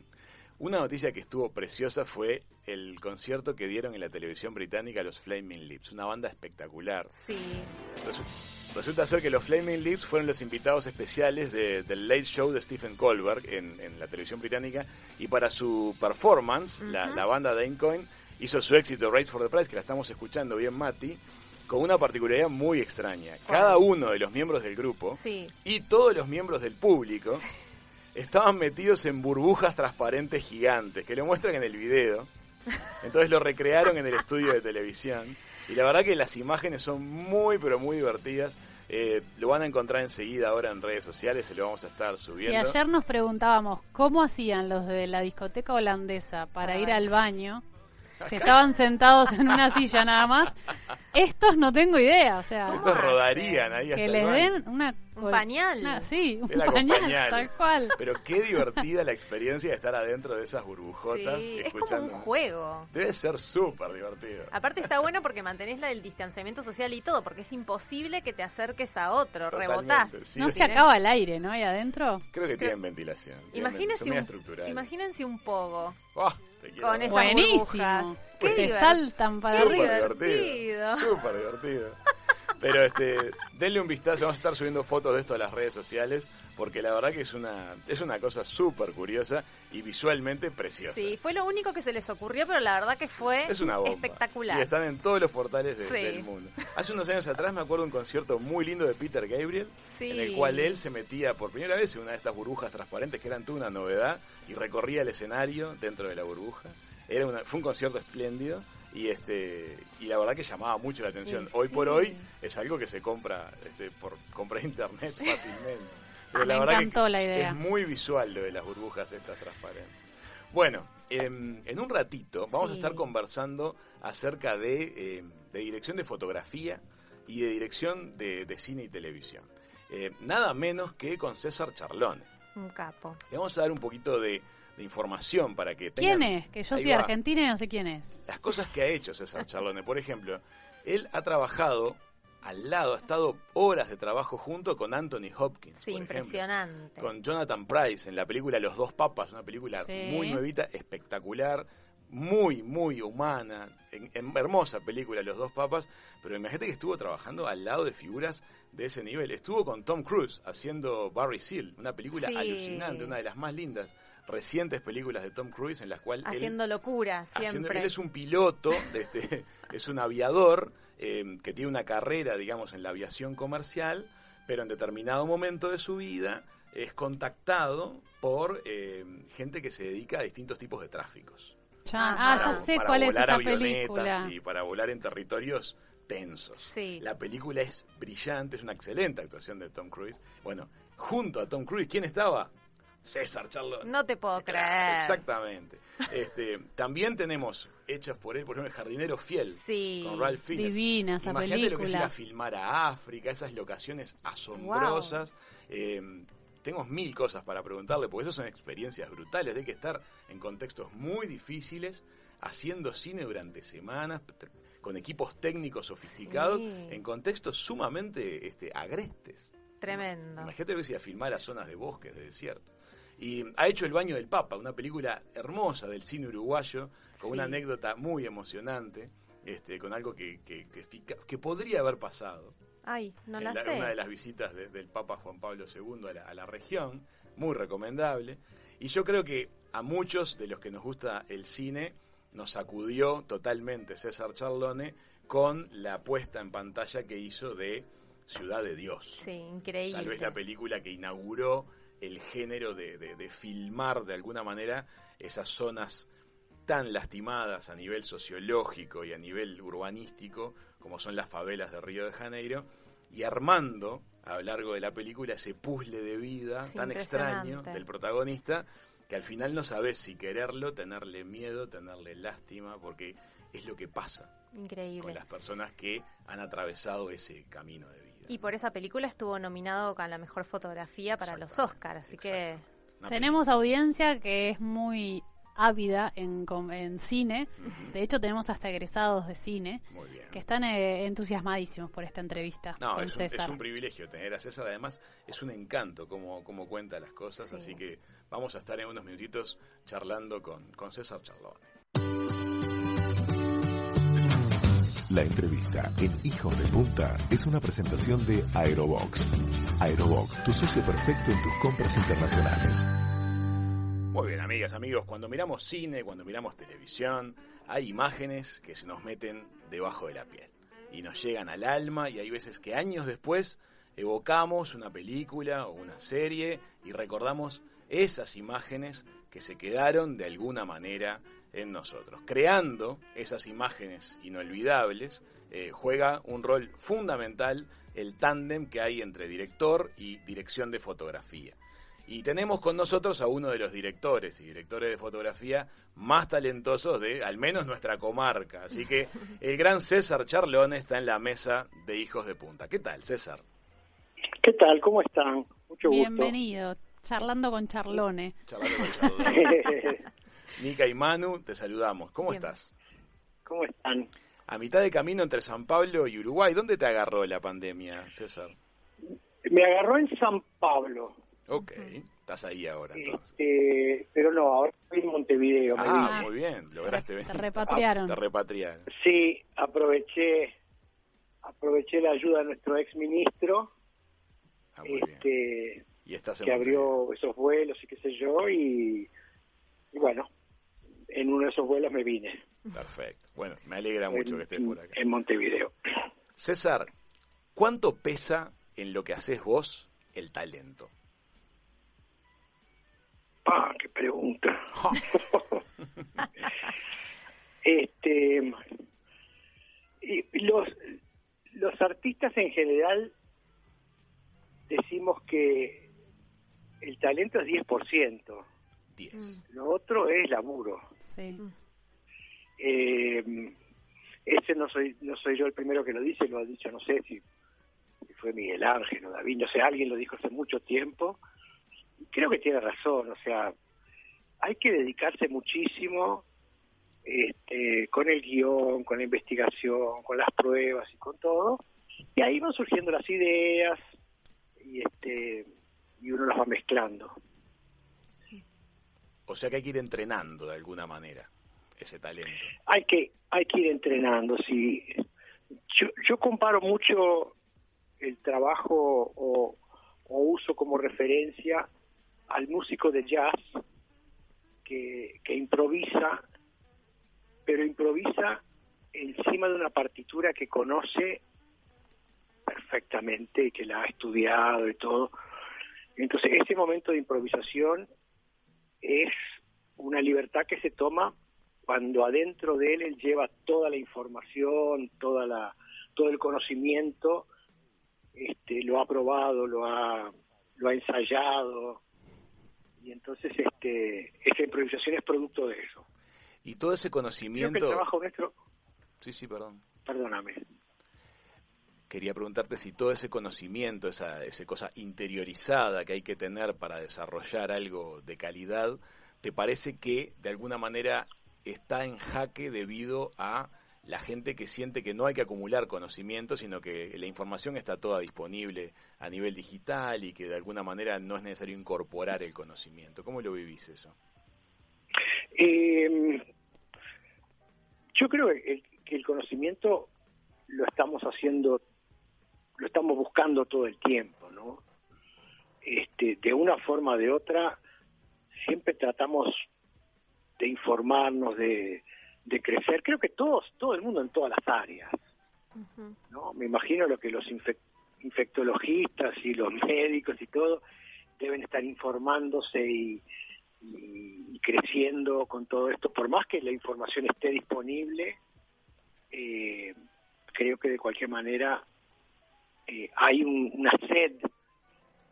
Una noticia que estuvo preciosa fue el concierto que dieron en la televisión británica los Flaming Lips, una banda espectacular. Sí, Resu- Resulta ser que los Flaming Lips fueron los invitados especiales de- del Late Show de Stephen Colbert en, en la televisión británica y para su performance, la, banda Dane Coin hizo su éxito Race for the Price, que la estamos escuchando bien, Mati, con una particularidad muy extraña. Cada uno de los miembros del grupo sí. y todos los miembros del público estaban metidos en burbujas transparentes gigantes, que lo muestran en el video. Entonces lo recrearon en el estudio de televisión. Y la verdad que las imágenes son muy, pero muy divertidas. Eh, lo van a encontrar enseguida ahora en redes sociales, se lo vamos a estar subiendo. ayer nos preguntábamos cómo hacían los de la discoteca holandesa para ir al baño, si estaban sentados en una silla nada más, estos no tengo idea, o sea, Estos rodarían ahí hasta que les den una Un pañal. una- sí, un pañal, pañal. tal cual. Pero qué divertida la experiencia de estar adentro de esas burbujotas. Sí, es como escuchando. un juego. Debe ser súper divertido. Aparte está bueno porque mantenés la del distanciamiento social y todo, porque es imposible que te acerques a otro, Totalmente, rebotás. sí, No se acaba el aire, ¿no? Ahí adentro. Creo que tienen ventilación. tienen un, imagínense un pogo Oh, te quiero con ver. esas Buenísimo. burbujas. Qué Te saltan para Súper arriba. divertido. Súper divertido. Pero este, denle un vistazo, vamos a estar subiendo fotos de esto a las redes sociales, porque la verdad que es una, es una cosa súper curiosa y visualmente preciosa. Sí, fue lo único que se les ocurrió, pero la verdad que fue Es una bomba. espectacular. Y están en todos los portales de- Sí. del mundo. Hace unos años atrás me acuerdo un concierto muy lindo de Peter Gabriel, Sí. en el cual él se metía por primera vez en una de estas burbujas transparentes que eran toda una novedad y recorría el escenario dentro de la burbuja. Era una, fue un concierto espléndido y este y la verdad que llamaba mucho la atención. Hoy por hoy es algo que se compra este, por compra de internet fácilmente. Pero Ah, me la verdad encantó que la idea. es muy visual lo de las burbujas estas transparentes. Bueno, em, en un ratito vamos a estar conversando acerca de, em, de dirección de fotografía y de dirección de, de cine y televisión. Eh, nada menos que con César Charlone. Un capo. Le vamos a dar un poquito de, de información para que tengan ¿Quién es? Que yo Ahí soy va. argentina y no sé quién es. las cosas que ha hecho César Charlone. Por ejemplo, él ha trabajado al lado, ha estado horas de trabajo junto con Anthony Hopkins. Sí, por ejemplo impresionante. con Jonathan Price en la película Los dos papas, una película Sí. muy nuevita, espectacular, muy, muy humana, en- en- hermosa película Los dos papas, pero imagínate que estuvo trabajando al lado de figuras de ese nivel. Estuvo con Tom Cruise haciendo Barry Seal, una película Sí. alucinante, una de las más lindas recientes películas de Tom Cruise en las cuales él- Haciendo locura, haciendo- siempre. él es un piloto, de este, es un aviador eh, que tiene una carrera, digamos, en la aviación comercial, pero en determinado momento de su vida es contactado por eh, gente que se dedica a distintos tipos de tráficos. Chan. Ajá. Ah, ya Para- sé para cuál es volar esa avionetas película. y para volar en territorios tensos. Sí. La película es brillante, es una excelente actuación de Tom Cruise. Bueno, junto a Tom Cruise, ¿quién estaba? César Charlotte. No te puedo Claro, creer. Exactamente. Este, también tenemos hechas por él, por ejemplo, El jardinero fiel Sí. con Ralph Fiennes. Divina esa Imagínate lo que es ir a filmar a África, esas locaciones asombrosas. Eh, tengo mil cosas para preguntarle, porque esas son experiencias brutales. Hay que estar en contextos muy difíciles, haciendo cine durante semanas, con equipos técnicos sofisticados, Sí. en contextos sumamente este, agrestes. Tremendo. Imagínate que iba a filmar a zonas de bosques, de desierto. Y ha hecho El baño del Papa, una película hermosa del cine uruguayo, con una anécdota muy emocionante, este, con algo que, que, que podría haber pasado Ay, no en la la- sé. una de las visitas de- del Papa Juan Pablo II a la, a la región, muy recomendable. Y yo creo que a muchos de los que nos gusta el cine nos sacudió totalmente César Charlone con la puesta en pantalla que hizo de Ciudad de Dios. Sí, increíble. Tal vez la película que inauguró el género de, de- de filmar de alguna manera esas zonas tan lastimadas a nivel sociológico y a nivel urbanístico como son las favelas de Río de Janeiro y armando a lo largo de la película ese puzzle de vida tan extraño del protagonista que al final no sabes si quererlo, tenerle miedo, tenerle lástima, porque es lo que pasa con las personas que han atravesado ese camino de vida. Y por esa película estuvo nominado con la mejor fotografía para los Oscars, así que Tenemos audiencia que es muy ávida en, com- en cine. De hecho, tenemos hasta egresados de cine que están eh, entusiasmadísimos por esta entrevista No, con es un, es un privilegio tener a César. Además, es un encanto como, como cuenta las cosas. Sí. Así que vamos a estar en unos minutitos charlando con, con César Charlone. La entrevista en Hijos de Punta es una presentación de Aerobox. Aerobox, tu socio perfecto en tus compras internacionales. Muy bien, amigas, amigos. Cuando miramos cine, cuando miramos televisión, hay imágenes que se nos meten debajo de la piel y nos llegan al alma. Y hay veces que años después evocamos una película o una serie y recordamos esas imágenes que se quedaron de alguna manera en nosotros. Creando esas imágenes inolvidables, eh, juega un rol fundamental el tándem que hay entre director y dirección de fotografía. Y tenemos con nosotros a uno de los directores y directores de fotografía más talentosos de al menos nuestra comarca. Así que el gran César Charlone está en la mesa de Hijos de Punta. ¿Qué tal, César? ¿Qué tal? ¿Cómo están? Mucho Bienvenido, charlando con Charlone. Charlando con Charlone. Nica y Manu, te saludamos. ¿Cómo Bien. estás? ¿Cómo están? A mitad de camino entre San Pablo y Uruguay, ¿dónde te agarró la pandemia, César? Me agarró en San Pablo, Ok, estás ahí ahora entonces. este, pero no, ahora estoy en Montevideo. Ah, vine. muy bien, lograste Te venir. repatriaron. Te repatriaron. Sí, aproveché aproveché la ayuda de nuestro ex ministro, Ah, muy bien. este, Y estás en que Montevideo. abrió esos vuelos y qué sé yo, y, y bueno, en uno de esos vuelos me vine. Perfecto. Bueno, me alegra mucho en, que estés por acá. en Montevideo. César, ¿cuánto pesa en lo que haces vos el talento? Ah, qué pregunta. este y los los artistas en general decimos que el talento es 10%, 10. Mm. lo otro es laburo. Sí. Eh, ese no soy no soy yo el primero que lo dice, lo ha dicho no sé si, si fue Miguel Ángel o David, no sé, alguien lo dijo hace mucho tiempo. Y creo que tiene razón, o sea, hay que dedicarse muchísimo este, con el guion, con la investigación, con las pruebas y con todo. Y ahí van surgiendo las ideas y este y uno las va mezclando. O sea que hay que ir entrenando de alguna manera ese talento. hay que hay que ir entrenando sí yo, yo comparo mucho el trabajo o, o uso como referencia al músico de jazz que, que improvisa, pero improvisa encima de una partitura que conoce perfectamente, que la ha estudiado y todo. Entonces, ese momento de improvisación es una libertad que se toma cuando adentro de él él lleva toda la información, toda la, todo el conocimiento, este, lo ha probado, lo ha, lo ha ensayado, y entonces este, esa improvisación es producto de eso. Y todo ese Creo conocimiento... que el trabajo nuestro, Sí, sí, perdón. perdóname, Quería preguntarte si todo ese conocimiento, esa, esa cosa interiorizada que hay que tener para desarrollar algo de calidad, ¿te parece que de alguna manera está en jaque debido a la gente que siente que no hay que acumular conocimiento, sino que la información está toda disponible a nivel digital y que de alguna manera no es necesario incorporar el conocimiento? ¿Cómo lo vivís eso? Eh, yo creo que el, que el conocimiento lo estamos haciendo, lo estamos buscando todo el tiempo, ¿no? Este, de una forma o de otra, siempre tratamos de informarnos, de, de crecer. Creo que todos, todo el mundo en todas las áreas. ¿no? Me imagino lo que los infec- infectologistas y los médicos y todo deben estar informándose y, y- y creciendo con todo esto. Por más que la información esté disponible, eh, creo que de cualquier manera eh, hay un- una sed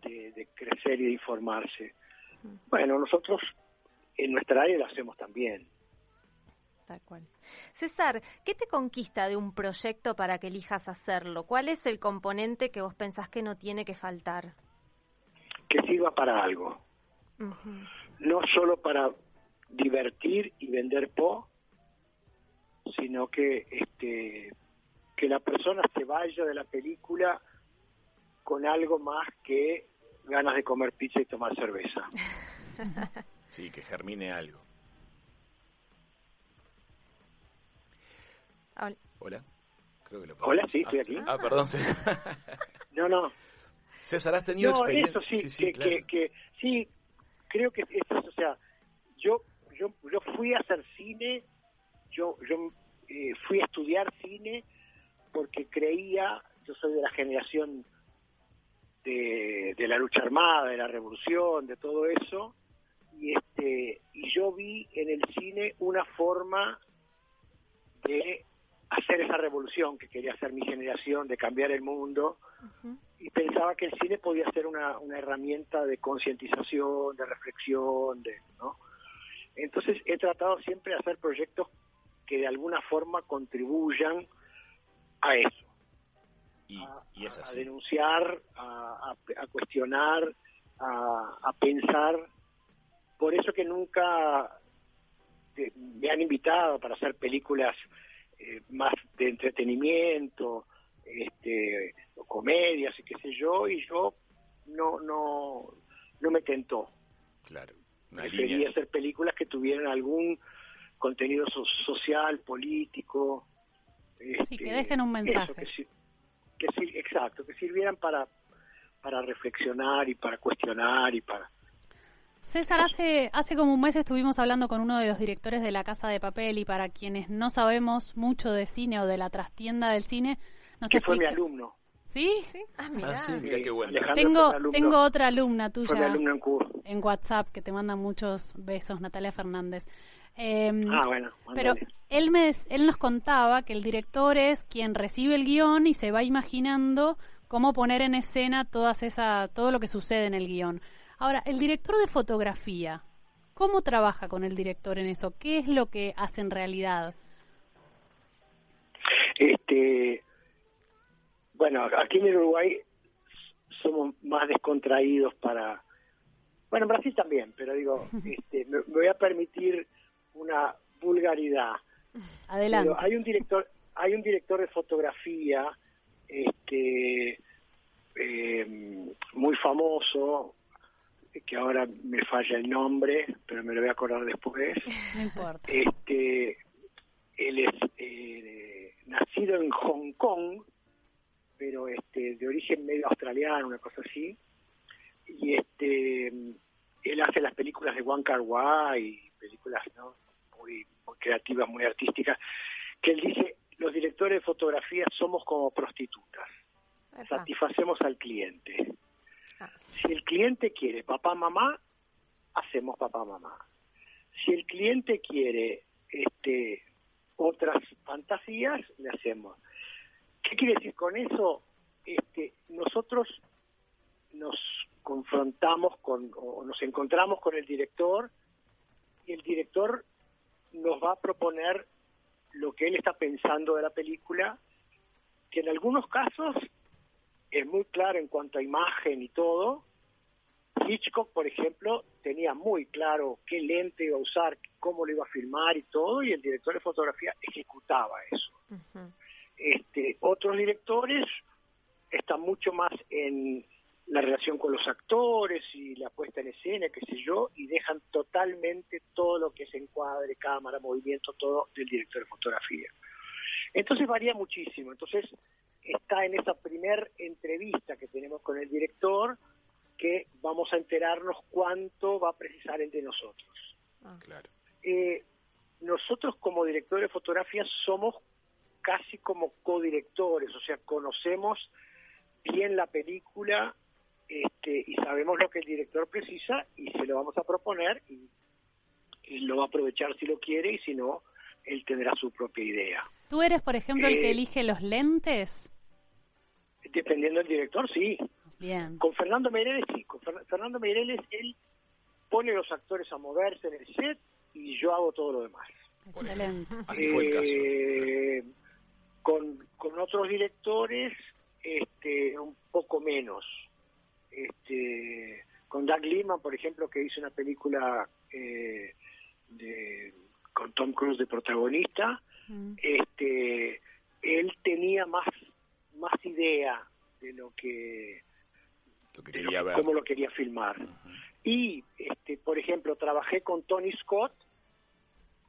de, de crecer y de informarse. Bueno, nosotros en nuestra área lo hacemos también. Tal cual. César, ¿qué te conquista de un proyecto para que elijas hacerlo? ¿Cuál es el componente que vos pensás que no tiene que faltar? Que sirva para algo. No solo para divertir y vender po, sino que este que la persona se vaya de la película con algo más que ganas de comer pizza y tomar cerveza. Sí, que germine algo. Hola. Hola. Creo que lo Hola, sí, Ah, estoy aquí. Ah, perdón, César. No, no, César, ¿has tenido no, experiencia? eso sí, sí, que, claro. que, que- sí, creo que eso es, o sea, yo, yo, yo fui a hacer cine, yo, yo eh, fui a estudiar cine porque creía, yo soy de la generación de, de la lucha armada, de la revolución, de todo eso, y este, y yo vi en el cine una forma de hacer esa revolución que quería hacer mi generación, de cambiar el mundo, y pensaba que el cine podía ser una, una herramienta de concientización, de reflexión, de, ¿no? Entonces he tratado siempre de hacer proyectos que de alguna forma contribuyan a eso, Y, a, y es a denunciar, a, a- a cuestionar, a, pensar. Por eso que nunca eh, me han invitado para hacer películas eh, más de entretenimiento, este, o comedias y qué sé yo, y yo no no no me tentó. Claro. Prefería línea. hacer películas que tuvieran algún contenido so- social, político. Este, que dejen un mensaje. eso, que que sir- exacto, que sirvieran para, para reflexionar y para cuestionar y para... César, hace, hace como un mes estuvimos hablando con uno de los directores de La Casa de Papel y para quienes no sabemos mucho de cine o de la trastienda del cine, nos que fue mi alumno. ¿Sí? ¿Sí? Ah, mirá. Ah, sí, mira qué bueno. Tengo, tengo otra alumna fue mi tuya en en WhatsApp que te manda muchos besos, Natalia Fernández. Eh, Ah, bueno, Pero él, me, él nos contaba que el director es quien recibe el guion y se va imaginando cómo poner en escena todas esa, todo lo que sucede en el guion. Ahora, el director de fotografía, ¿cómo trabaja con el director en eso? ¿Qué es lo que hace en realidad? Este, bueno, aquí en Uruguay somos más descontraídos para... Bueno, en Brasil también, pero digo, este, me voy a permitir una vulgaridad. Adelante. Pero hay un director, hay un director de fotografía, este, eh, muy famoso, que ahora me falla el nombre, pero me lo voy a acordar después. No importa. Este, él es eh, nacido en Hong Kong, pero este, de origen medio australiano, una cosa así. Y este, él hace las películas de Wong Kar Wai, películas ¿no? muy, muy creativas, muy artísticas, que él dice, los directores de fotografía somos como prostitutas, satisfacemos al cliente. Ah. Si el cliente quiere papá, mamá, hacemos papá, mamá. Si el cliente quiere este, otras fantasías, le hacemos. ¿Qué quiere decir con eso? Este, nosotros nos confrontamos con, o nos encontramos con el director y el director nos va a proponer lo que él está pensando de la película, que en algunos casos es muy claro en cuanto a imagen y todo. Hitchcock, por ejemplo, tenía muy claro qué lente iba a usar, cómo lo iba a filmar y todo, y el director de fotografía ejecutaba eso. Este, otros directores están mucho más en la relación con los actores y la puesta en escena, qué sé yo, y dejan totalmente todo lo que es encuadre, cámara, movimiento, todo del director de fotografía. Entonces varía muchísimo. Entonces está en esa primer entrevista que tenemos con el director que vamos a enterarnos cuánto va a precisar él de nosotros. Claro. Eh, nosotros como directores de fotografía somos casi como codirectores, o sea, conocemos bien la película este, y sabemos lo que el director precisa y se lo vamos a proponer y, y lo va a aprovechar si lo quiere y si no, él tendrá su propia idea. ¿Tú eres, por ejemplo, el que Eh, elige los lentes? Dependiendo del director, sí. Bien. Con Fernando Meireles, sí. Con Fer- Fernando Meireles, él pone a los actores a moverse en el set y yo hago todo lo demás. Excelente. Así fue el caso. Eh, con, con otros directores, este, un poco menos. Este, con Doug Liman, por ejemplo, que hizo una película eh, de, con Tom Cruise de protagonista, Mm. este, él tenía más, más idea de lo que Lo que de lo quería que- ver. cómo lo quería filmar. Y, este, por ejemplo, trabajé con Tony Scott,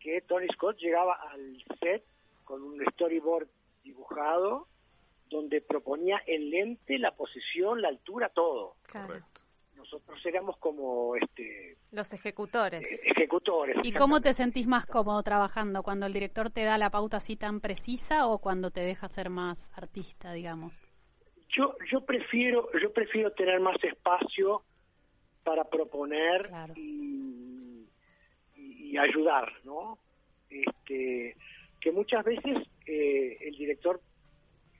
que Tony Scott llegaba al set con un storyboard dibujado, donde proponía el lente, la posición, la altura, todo. Claro. Correcto. Nosotros éramos como este Los ejecutores. eh, ejecutores. ¿Y cómo te sentís más cómodo trabajando? ¿Cuando el director te da la pauta así tan precisa o cuando te deja ser más artista, digamos? Yo yo prefiero yo prefiero tener más espacio para proponer Claro. y, y- y ayudar, ¿no? Este que muchas veces eh, el director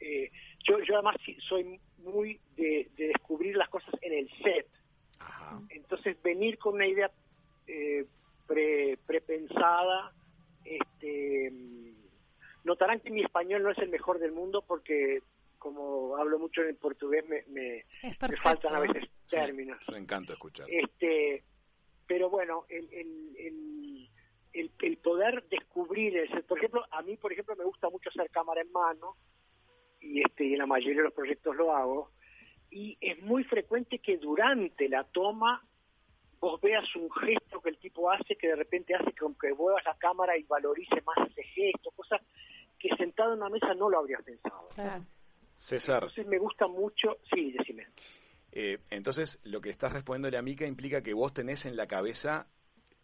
eh, yo yo además soy muy de, de descubrir las cosas en el set, Ajá. entonces venir con una idea eh, pre prepensada, este notarán que mi español no es el mejor del mundo porque como hablo mucho en portugués me, me, me faltan a veces términos. Es un encanto escuchar. Este, pero bueno, el, el, el, el, el poder descubrir, el- por ejemplo, a mí, por ejemplo, me gusta mucho hacer cámara en mano y este y en la mayoría de los proyectos lo hago y es muy frecuente que durante la toma vos veas un gesto que el tipo hace que de repente hace que, que muevas la cámara y valorice más ese gesto, cosas que sentado en una mesa no lo habrías pensado. Claro. César, Entonces me gusta mucho, sí, decime. eh, entonces lo que estás respondiéndole a Mica implica que vos tenés en la cabeza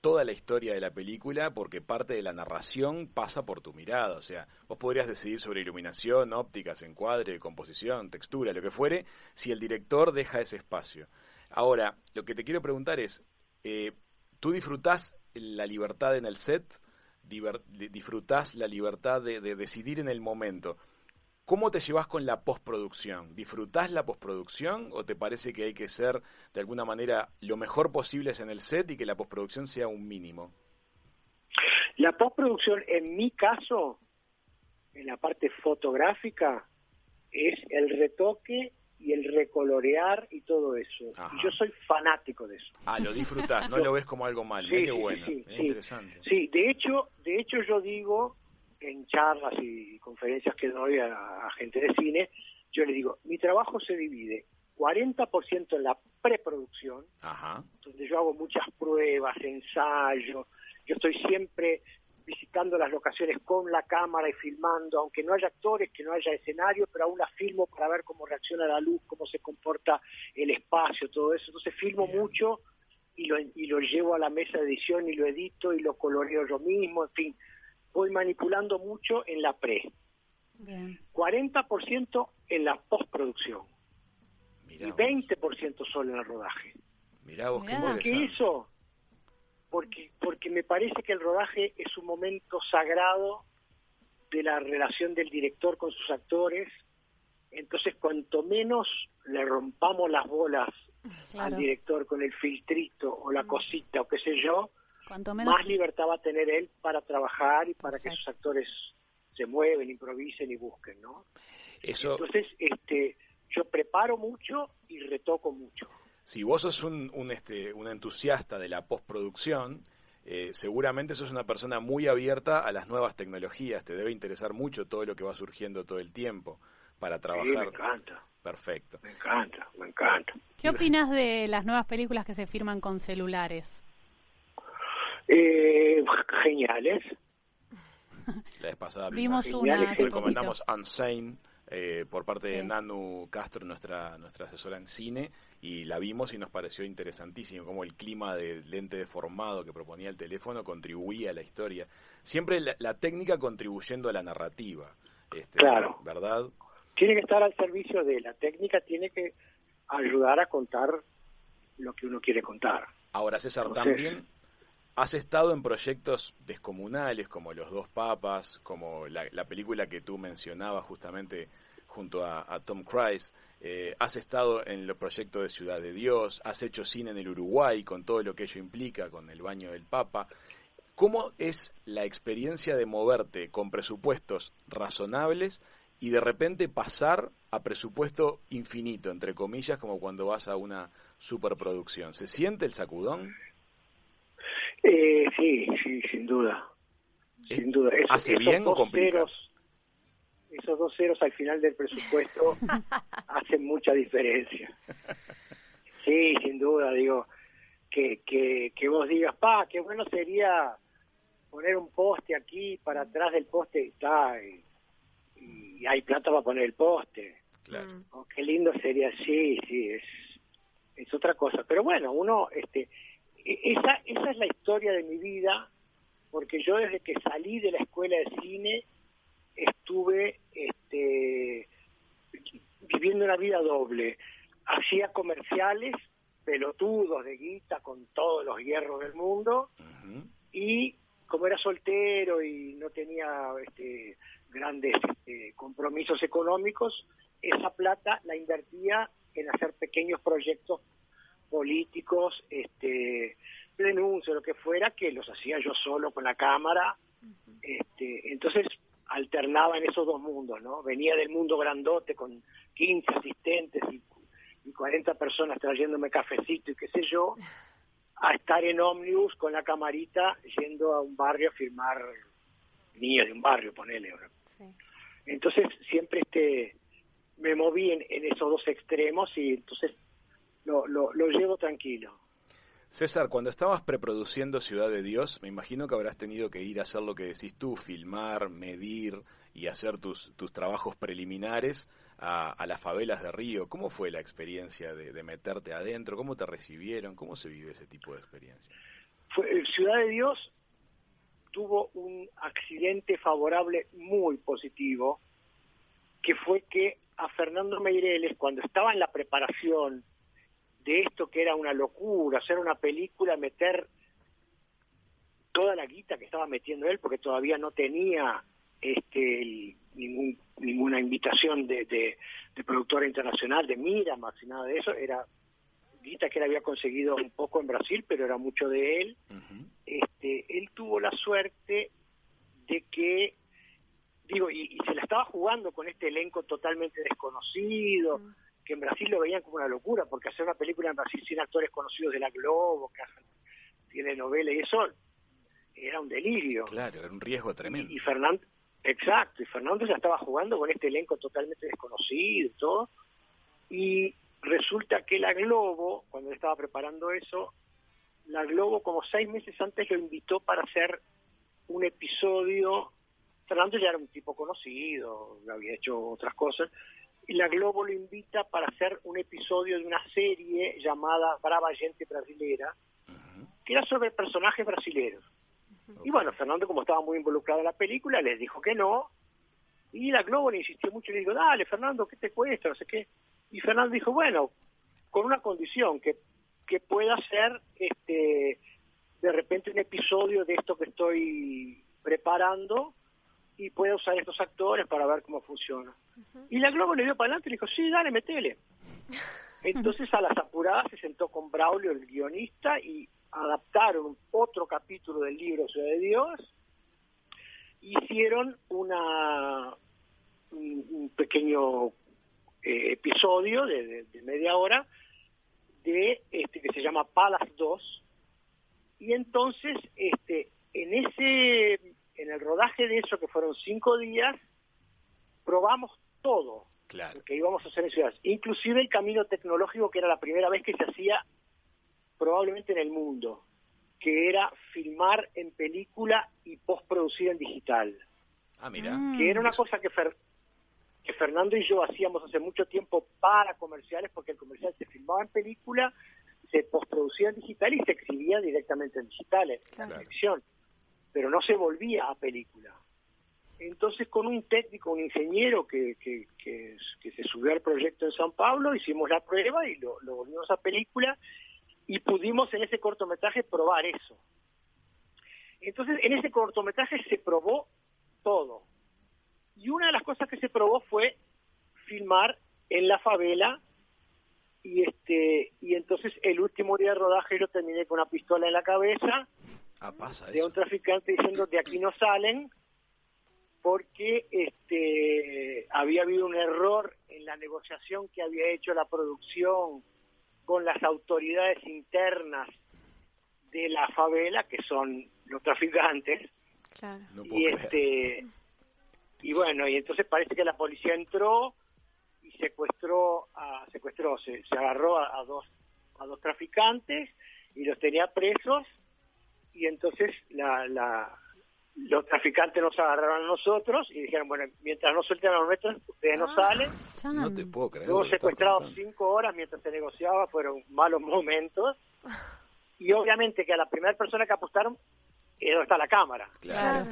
toda la historia de la película porque parte de la narración pasa por tu mirada. O sea, vos podrías decidir sobre iluminación, ópticas, encuadre, composición, textura, lo que fuere, si el director deja ese espacio. Ahora, lo que te quiero preguntar es, eh, ¿tú disfrutás la libertad en el set? Diver- di- ¿Disfrutás la libertad de decidir en el momento? ¿Cómo te llevas con la postproducción? ¿Disfrutás la postproducción o te parece que hay que ser de alguna manera lo mejor posible en el set y que la postproducción sea un mínimo? La postproducción, en mi caso, en la parte fotográfica, es el retoque y el recolorear y todo eso. Ajá. Y yo soy fanático de eso. Ah, lo disfrutás, no lo ves como algo malo. Sí, qué sí, bueno, sí, sí. interesante. Sí, de hecho, de hecho yo digo en charlas y conferencias que doy a, a gente de cine, yo le digo, mi trabajo se divide 40% en la preproducción, Ajá, donde yo hago muchas pruebas, ensayos, yo estoy siempre visitando las locaciones con la cámara y filmando, aunque no haya actores, que no haya escenario, pero aún las filmo para ver cómo reacciona la luz, cómo se comporta el espacio, todo eso. Entonces filmo Bien. mucho y lo, y lo llevo a la mesa de edición y lo edito y lo coloreo yo mismo, en fin, voy manipulando mucho en la pre. Bien. 40% en la postproducción Mirá y vos, 20% solo en el rodaje. mirá vos, Mirá. ¿Por qué eso? Porque, porque me parece que el rodaje es un momento sagrado de la relación del director con sus actores. Entonces, cuanto menos le rompamos las bolas Claro. al director con el filtrito o la cosita o qué sé yo, Cuanto menos. más libertad va a tener él para trabajar y para que sus actores se mueven, improvisen y busquen, ¿no? Eso, Entonces, este, yo preparo mucho y retoco mucho. si vos sos un, un, este, un entusiasta de la postproducción, eh, seguramente sos una persona muy abierta a las nuevas tecnologías. Te debe interesar mucho todo lo que va surgiendo todo el tiempo para Sí, me trabajar. encanta, Perfecto. me encanta, me encanta. ¿Qué opinas de las nuevas películas que se firman con celulares? Eh, geniales. La vez pasada Vimos vimos- una recomendamos poquito. Unsane eh, por parte de. Nanu Castro, nuestra nuestra asesora en cine, y la vimos y nos pareció interesantísimo cómo el clima de lente deformado que proponía el teléfono contribuía a la historia. Siempre la, la técnica contribuyendo a la narrativa. Este, Claro. ¿Verdad? Tiene que estar al servicio de la técnica, tiene que ayudar a contar lo que uno quiere contar. Ahora, César, Entonces- también has estado en proyectos descomunales como Los Dos Papas, como la, la película que tú mencionabas justamente junto a, a Tom Cruise. Eh, has estado en los proyectos de Ciudad de Dios, has hecho cine en el Uruguay con todo lo que ello implica, con el baño del Papa. ¿Cómo es la experiencia de moverte con presupuestos razonables y de repente pasar a presupuesto infinito, entre comillas, como cuando vas a una superproducción? ¿Se siente el sacudón? Eh, sí, sí, sin duda. Sin duda. Esos- ¿Hace esos bien o dos complica? ceros- esos dos ceros al final del presupuesto hacen mucha diferencia. Sí, sin duda, digo, que, que, que vos digas, pa, qué bueno sería poner un poste aquí para atrás del poste está, y, y hay plata para poner el poste. Claro. Oh, qué lindo sería, sí, sí, es, es otra cosa. Pero bueno, uno, este, esa, esa es la historia de mi vida, porque yo desde que salí de la escuela de cine estuve este, viviendo una vida doble. Hacía comerciales, pelotudos de guita, con todos los hierros del mundo, y como era soltero y no tenía este, grandes este, compromisos económicos, esa plata la invertía en hacer pequeños proyectos políticos, este, denuncia, lo que fuera, que los hacía yo solo con la cámara. este, entonces alternaba en esos dos mundos, ¿no? Venía del mundo grandote con 15 asistentes y, y 40 personas trayéndome cafecito y qué sé yo, a estar en ómnibus con la camarita yendo a un barrio a filmar niños de un barrio, ponele. ¿no? Sí. Entonces siempre este me moví en, en esos dos extremos y entonces lo, lo, lo llevo tranquilo. César, cuando estabas preproduciendo Ciudad de Dios, me imagino que habrás tenido que ir a hacer lo que decís tú, filmar, medir y hacer tus, tus trabajos preliminares a, a las favelas de Río. ¿Cómo fue la experiencia de, de meterte adentro? ¿Cómo te recibieron? ¿Cómo se vive ese tipo de experiencia? Fue, eh, Ciudad de Dios tuvo un accidente favorable muy positivo, que fue que a Fernando Meireles, cuando estaba en la preparación de esto que era una locura, hacer una película, meter toda la guita que estaba metiendo él, porque todavía no tenía este el- ningún, ninguna invitación de, de, de productora internacional, de Miramax y nada de eso, era guita que él había conseguido un poco en Brasil, pero era mucho de él. Este, él tuvo la suerte de que, digo, y, y se la estaba jugando con este elenco totalmente desconocido, que en Brasil lo veían como una locura, porque hacer una película en Brasil sin actores conocidos de la Globo, que hacen telenovela y eso, era un delirio. Claro, era un riesgo tremendo. Y, y Fernando, exacto, y Fernando ya estaba jugando con este elenco totalmente desconocido y todo. Y resulta que la Globo, cuando él estaba preparando eso, la Globo como seis meses antes lo invitó para hacer un episodio. Fernando ya era un tipo conocido, había hecho otras cosas. Y la Globo lo invita para hacer un episodio de una serie llamada Brava Gente Brasilera, que era sobre personajes brasileños. Y bueno, Fernando, como estaba muy involucrado en la película, les dijo que no. Y la Globo le insistió mucho y le dijo, dale, Fernando, ¿qué te cuesta? No sé qué. Y Fernando dijo, bueno, con una condición, que, que pueda ser este, de repente un episodio de esto que estoy preparando y pueda usar estos actores para ver cómo funciona. Y la Globo le dio para adelante y le dijo, sí, dale, metele. Entonces a las apuradas se sentó con Braulio, el guionista, y adaptaron otro capítulo del libro Ciudad de Dios, hicieron una un, un pequeño eh, episodio de, de- de media hora de este que se llama Palas 2 y entonces este en ese en el rodaje de eso que fueron cinco días probamos todo Claro. lo que íbamos a hacer en ciudades, inclusive el camino tecnológico que era la primera vez que se hacía probablemente en el mundo, que era filmar en película y postproducir en digital, Ah, mira. Mm. que era una cosa que, Fer- que Fernando y yo hacíamos hace mucho tiempo para comerciales, porque el comercial se filmaba en película, se postproducía en digital y se exhibía directamente en digital, en la Claro. televisión, pero no se volvía a película. Entonces, con un técnico, un ingeniero que, que, que, que se subió al proyecto en San Pablo, hicimos la prueba y lo, lo volvimos a película y pudimos en ese cortometraje probar eso. Entonces, en ese cortometraje se probó todo. Y una de las cosas que se probó fue filmar en la favela y este y entonces el último día de rodaje yo terminé con una pistola en la cabeza Ah, pasa de eso. un traficante diciendo de aquí no salen porque este había habido un error en la negociación que había hecho la producción con las autoridades internas de la favela que son los traficantes Claro. No puedo y creer. este y bueno y entonces parece que la policía entró y secuestró a secuestró se, se agarró a, a dos a dos traficantes y los tenía presos y entonces la, la los traficantes nos agarraron a nosotros y dijeron bueno mientras no suelten a los nuestros ustedes no Ah. salen No te puedo creer. Estás secuestrados cinco horas mientras se negociaba, fueron malos momentos. Y obviamente que a la primera persona que apostaron es donde está la cámara. Claro.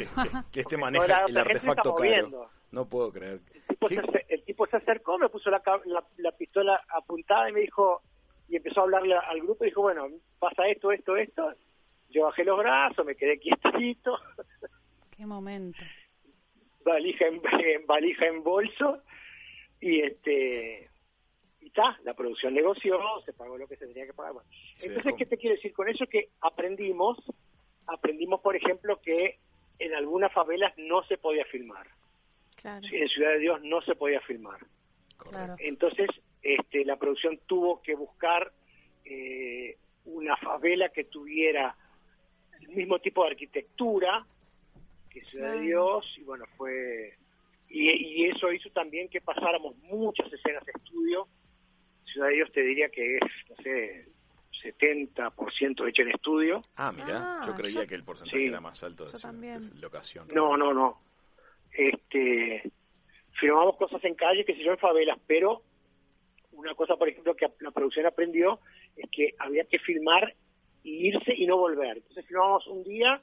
Que este maneja el artefacto está caro. moviendo. No puedo creer. El tipo, se, acer- el tipo se acercó, me puso la, la, la pistola apuntada y me dijo, y empezó a hablarle al grupo y dijo, bueno, pasa esto, esto, esto. Yo bajé los brazos, me quedé quietito, Qué momento. valija en, en valija en bolso y este y está, la producción negoció, se pagó lo que se tenía que pagar. Bueno, Entonces. ¿qué te quiero decir con eso? Que aprendimos, aprendimos, por ejemplo, que en algunas favelas no se podía filmar. Claro. En Ciudad de Dios no se podía filmar. Claro. Entonces, este, la producción tuvo que buscar eh, una favela que tuviera el mismo tipo de arquitectura que Ciudad de. Dios, y bueno, fue. Y, y eso hizo también que pasáramos muchas escenas de estudio. Ciudad de Dios te diría que es, no sé, 70% hecha en estudio. Ah, mira, Ah, yo creía yo- que el porcentaje Sí. era más alto de también. de locación. No, no, no. Este, filmamos cosas en calle, que se yo, en favelas, pero una cosa, por ejemplo, que la producción aprendió es que había que filmar y irse y no volver. Entonces filmábamos un día,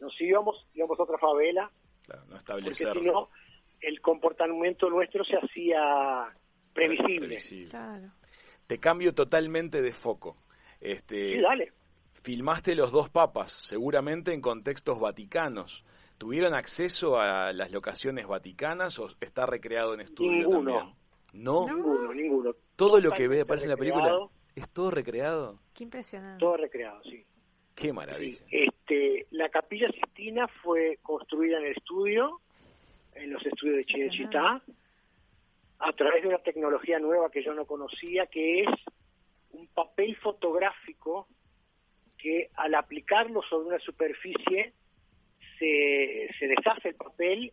nos íbamos, íbamos a otra favela, Claro, no porque establecer. si no, el comportamiento nuestro se hacía previsible. previsible. Claro. Te cambio totalmente de foco. Este, Sí, dale. filmaste los dos papas, seguramente en contextos vaticanos. ¿Tuvieron acceso a las locaciones vaticanas o está recreado en estudio Ninguno. también? No, Ninguno, ninguno. todo lo que ve aparece en la película recreado, es todo recreado. Qué impresionante. Todo recreado, sí. Qué Sí, maravilla. este, la capilla Sistina fue construida en el estudio, en los estudios de Chinechita, a través de una tecnología nueva que yo no conocía, que es un papel fotográfico que al aplicarlo sobre una superficie se, se deshace el papel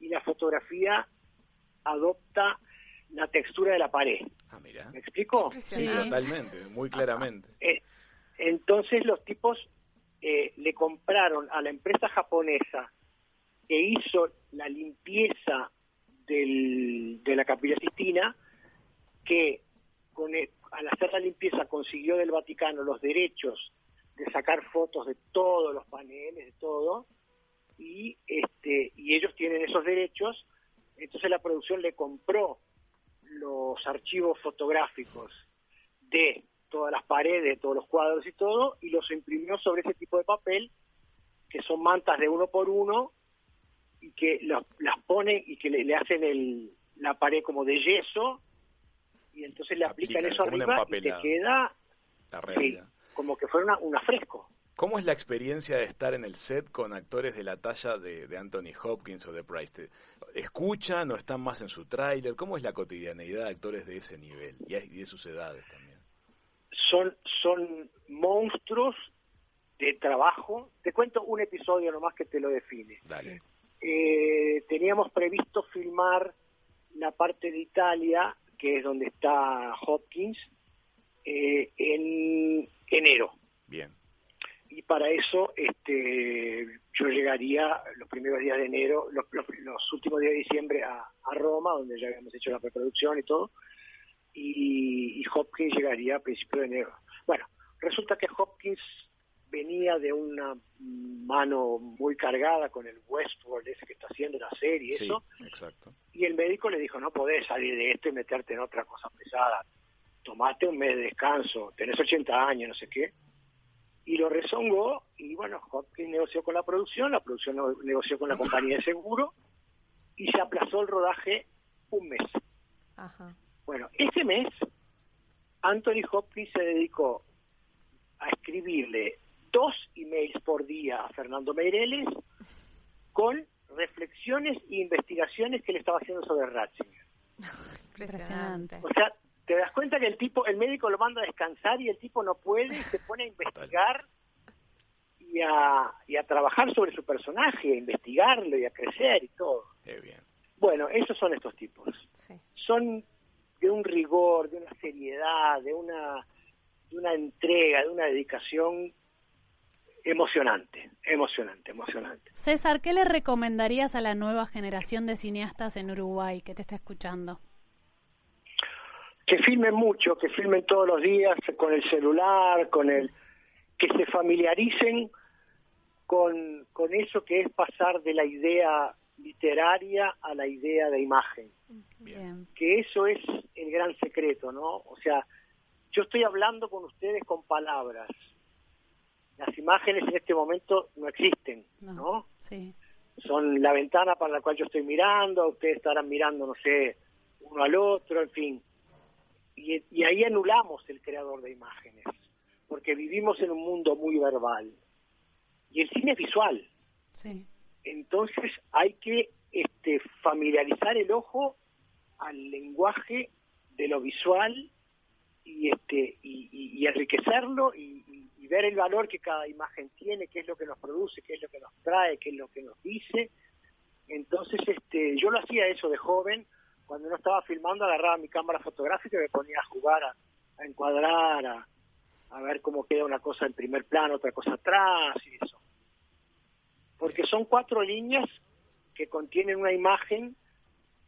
y la fotografía adopta la textura de la pared. Ah, mira. ¿Me explico? Sí, totalmente, muy claramente. Eh, entonces los tipos eh, le compraron a la empresa japonesa que hizo la limpieza del- de la capilla Sistina, que con el- al hacer la limpieza consiguió del Vaticano los derechos de sacar fotos de todos los paneles, de todo, y este y ellos tienen esos derechos, entonces la producción le compró los archivos fotográficos de todas las paredes, de todos los cuadros y todo, y los imprimió sobre ese tipo de papel, que son mantas de uno por uno, y que lo- las ponen y que le, le hacen el, la pared como de yeso, y entonces le aplican Aplican eso arriba y te queda La sí, realidad. como que fuera una, un afresco. ¿Cómo es la experiencia de estar en el set con actores de la talla de, de Anthony Hopkins o de? ¿Te- ¿Escuchan o están más en su tráiler? ¿Cómo es la cotidianeidad de actores de ese nivel y y de sus edades también? Son, son monstruos de trabajo. Te cuento un episodio nomás que te lo define. Dale. Eh, teníamos previsto filmar la parte de Italia, que es donde está Hopkins, eh, en enero. Bien. Y para eso este, yo llegaría los primeros días de enero, los, los- los últimos días de diciembre a, a Roma, donde ya habíamos hecho la preproducción y todo, y, y Hopkins llegaría a principios de enero. Bueno, resulta que Hopkins venía de una mano muy cargada con el Westworld, ese que está haciendo la serie Sí, eso, exacto. y el médico le dijo, no podés salir de esto y meterte en otra cosa pesada. Tomate un mes de descanso, tenés 80 años, no sé qué. Y lo rezongó y bueno, Hopkins negoció con la producción, la producción negoció con la compañía de seguro y se aplazó el rodaje un mes. Ajá. Bueno, ese mes Anthony Hopkins se dedicó a escribirle dos emails por día a Fernando Meireles con reflexiones e investigaciones que le estaba haciendo sobre Ratzinger. Impresionante. O sea, te das cuenta que el tipo, el médico lo manda a descansar y el tipo no puede y se pone a investigar y a, y a trabajar sobre su personaje, a investigarlo y a crecer y todo. Qué bien. Bueno, esos son estos tipos. Sí. Son de un rigor, de una seriedad, de una, de una entrega, de una dedicación emocionante, emocionante, emocionante. César, ¿qué le recomendarías a la nueva generación de cineastas en Uruguay que te está escuchando? Que filmen mucho, que filmen todos los días con el celular, con el que se familiaricen con, con eso que es pasar de la idea literaria a la idea de imagen, Bien. que eso es el gran secreto, ¿no? O sea, yo estoy hablando con ustedes con palabras. Las imágenes en este momento no existen, No. ¿no? Sí. son la ventana para la cual yo estoy mirando, ustedes estarán mirando, no sé, uno al otro, en fin. Y, y ahí anulamos el creador de imágenes, porque vivimos en un mundo muy verbal. Y el cine es visual, Sí. entonces hay que este, familiarizar el ojo al lenguaje de lo visual y este y, y- y enriquecerlo y, y- y ver el valor que cada imagen tiene, qué es lo que nos produce, qué es lo que nos trae, qué es lo que nos dice. Entonces, este, yo lo hacía eso de joven, cuando no estaba filmando agarraba mi cámara fotográfica y me ponía a jugar, a, a encuadrar, a, a ver cómo queda una cosa en primer plano, otra cosa atrás y eso. Porque son cuatro líneas que contienen una imagen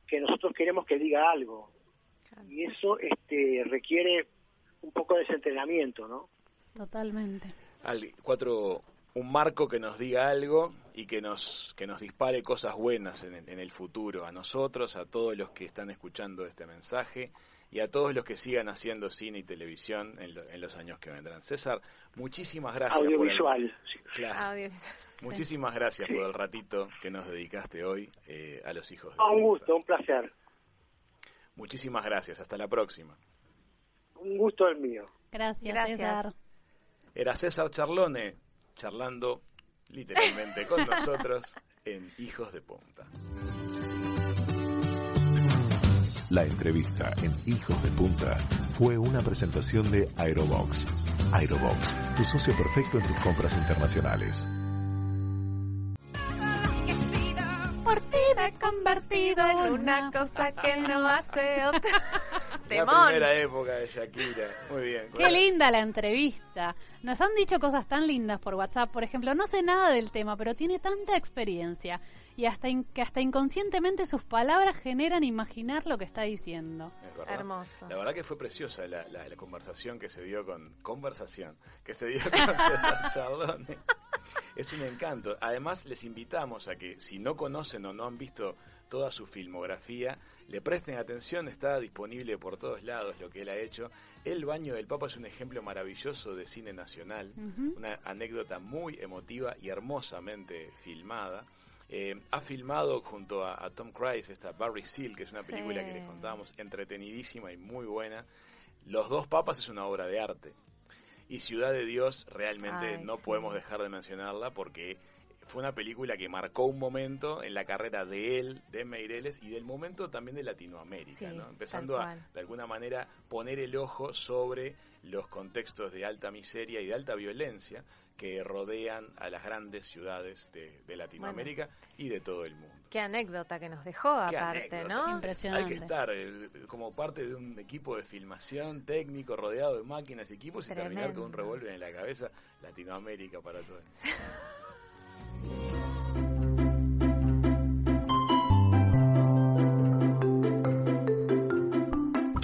que nosotros queremos que diga algo. Y eso este, requiere un poco de ese entrenamiento, ¿no? Totalmente. Al- cuatro, un marco que nos diga algo y que nos, que nos dispare cosas buenas en, el- en el futuro, a nosotros, a todos los que están escuchando este mensaje y a todos los que sigan haciendo cine y televisión en, lo- en los años que vendrán. César, muchísimas gracias. por el- Audiovisual. sí. Claro. Audiovisual. Muchísimas gracias por el ratito que nos dedicaste hoy eh, a los hijos de Ah, un gusto, un placer. Muchísimas gracias. Hasta la próxima. Un gusto el mío. Gracias, Gracias. César. Era César Charlone charlando literalmente con nosotros en Hijos de Punta. La entrevista en Hijos de Punta fue una presentación de Aerobox. Aerobox, tu socio perfecto en tus compras internacionales. Por ti me he convertido en una cosa que no hace otra. Temón. primera época de Shakira. Muy bien. Qué linda la entrevista. Nos han dicho cosas tan lindas por WhatsApp. Por ejemplo, no sé nada del tema, pero tiene tanta experiencia y hasta in- que hasta inconscientemente sus palabras generan imaginar lo que está diciendo. Es. Hermoso. La verdad que fue preciosa la, la- la conversación que se dio con conversación que se dio con César Chardone. Es un encanto. Además, les invitamos a que si no conocen o no han visto toda su filmografía, le presten atención. Está disponible por todos lados lo que él ha hecho. El baño del Papa es un ejemplo maravilloso de cine nacional, una anécdota muy emotiva y hermosamente filmada. Eh, ha filmado junto a, a Tom Cruise esta Barry Seal, que es una Sí. película que les contábamos entretenidísima y muy buena. Los dos papas es una obra de arte. Y Ciudad de Dios realmente Ay, no sí. podemos dejar de mencionarla porque fue una película que marcó un momento en la carrera de él, de Meireles, y del momento también de Latinoamérica, Sí, ¿no? empezando a, de alguna manera, poner el ojo sobre los contextos de alta miseria y de alta violencia que rodean a las grandes ciudades de, de Latinoamérica y de todo el mundo. Qué anécdota que nos dejó Qué aparte, anécdota. ¿no? Impresionante. Hay que estar eh, como parte de un equipo de filmación técnico rodeado de máquinas y equipos y terminar con un revólver en la cabeza. Latinoamérica para todos.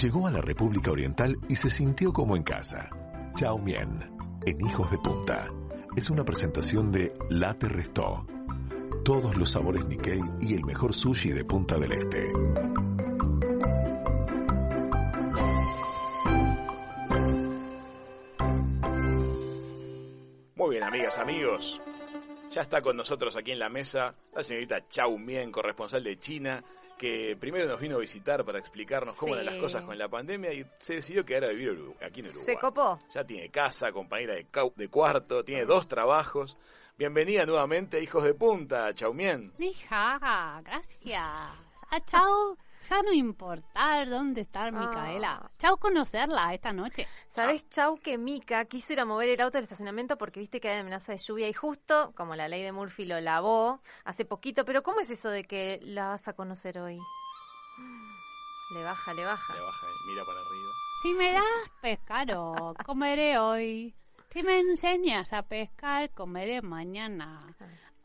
Llegó a la República Oriental y se sintió como en casa. Chao Mien, en Hijos de Punta. Es una presentación de Late Restó. Todos los sabores Nikkei y el mejor sushi de Punta del Este. Muy bien, amigas, amigos. Ya está con nosotros aquí en la mesa la señorita Chau Mien, corresponsal de China, que primero nos vino a visitar para explicarnos cómo eran las Sí. cosas con la pandemia y se decidió quedar a vivir aquí en Uruguay. Se copó. Ya tiene casa, compañera de, cau- de cuarto, tiene dos trabajos. Bienvenida nuevamente, hijos de punta, Chau Mien. Hija, gracias. Ah, chao. Ya no importar dónde está Ah. Micaela. Chao conocerla esta noche. ¿Sabes, Chau, que Mika quiso ir a mover el auto del estacionamiento porque viste que hay amenaza de lluvia y justo, como la ley de Murphy lo lavó hace poquito, pero ¿cómo es eso de que la vas a conocer hoy? Le baja, le baja. Le baja, eh, mira para arriba. Si me das pescado, comeré hoy. Si me enseñas a pescar, comeré mañana.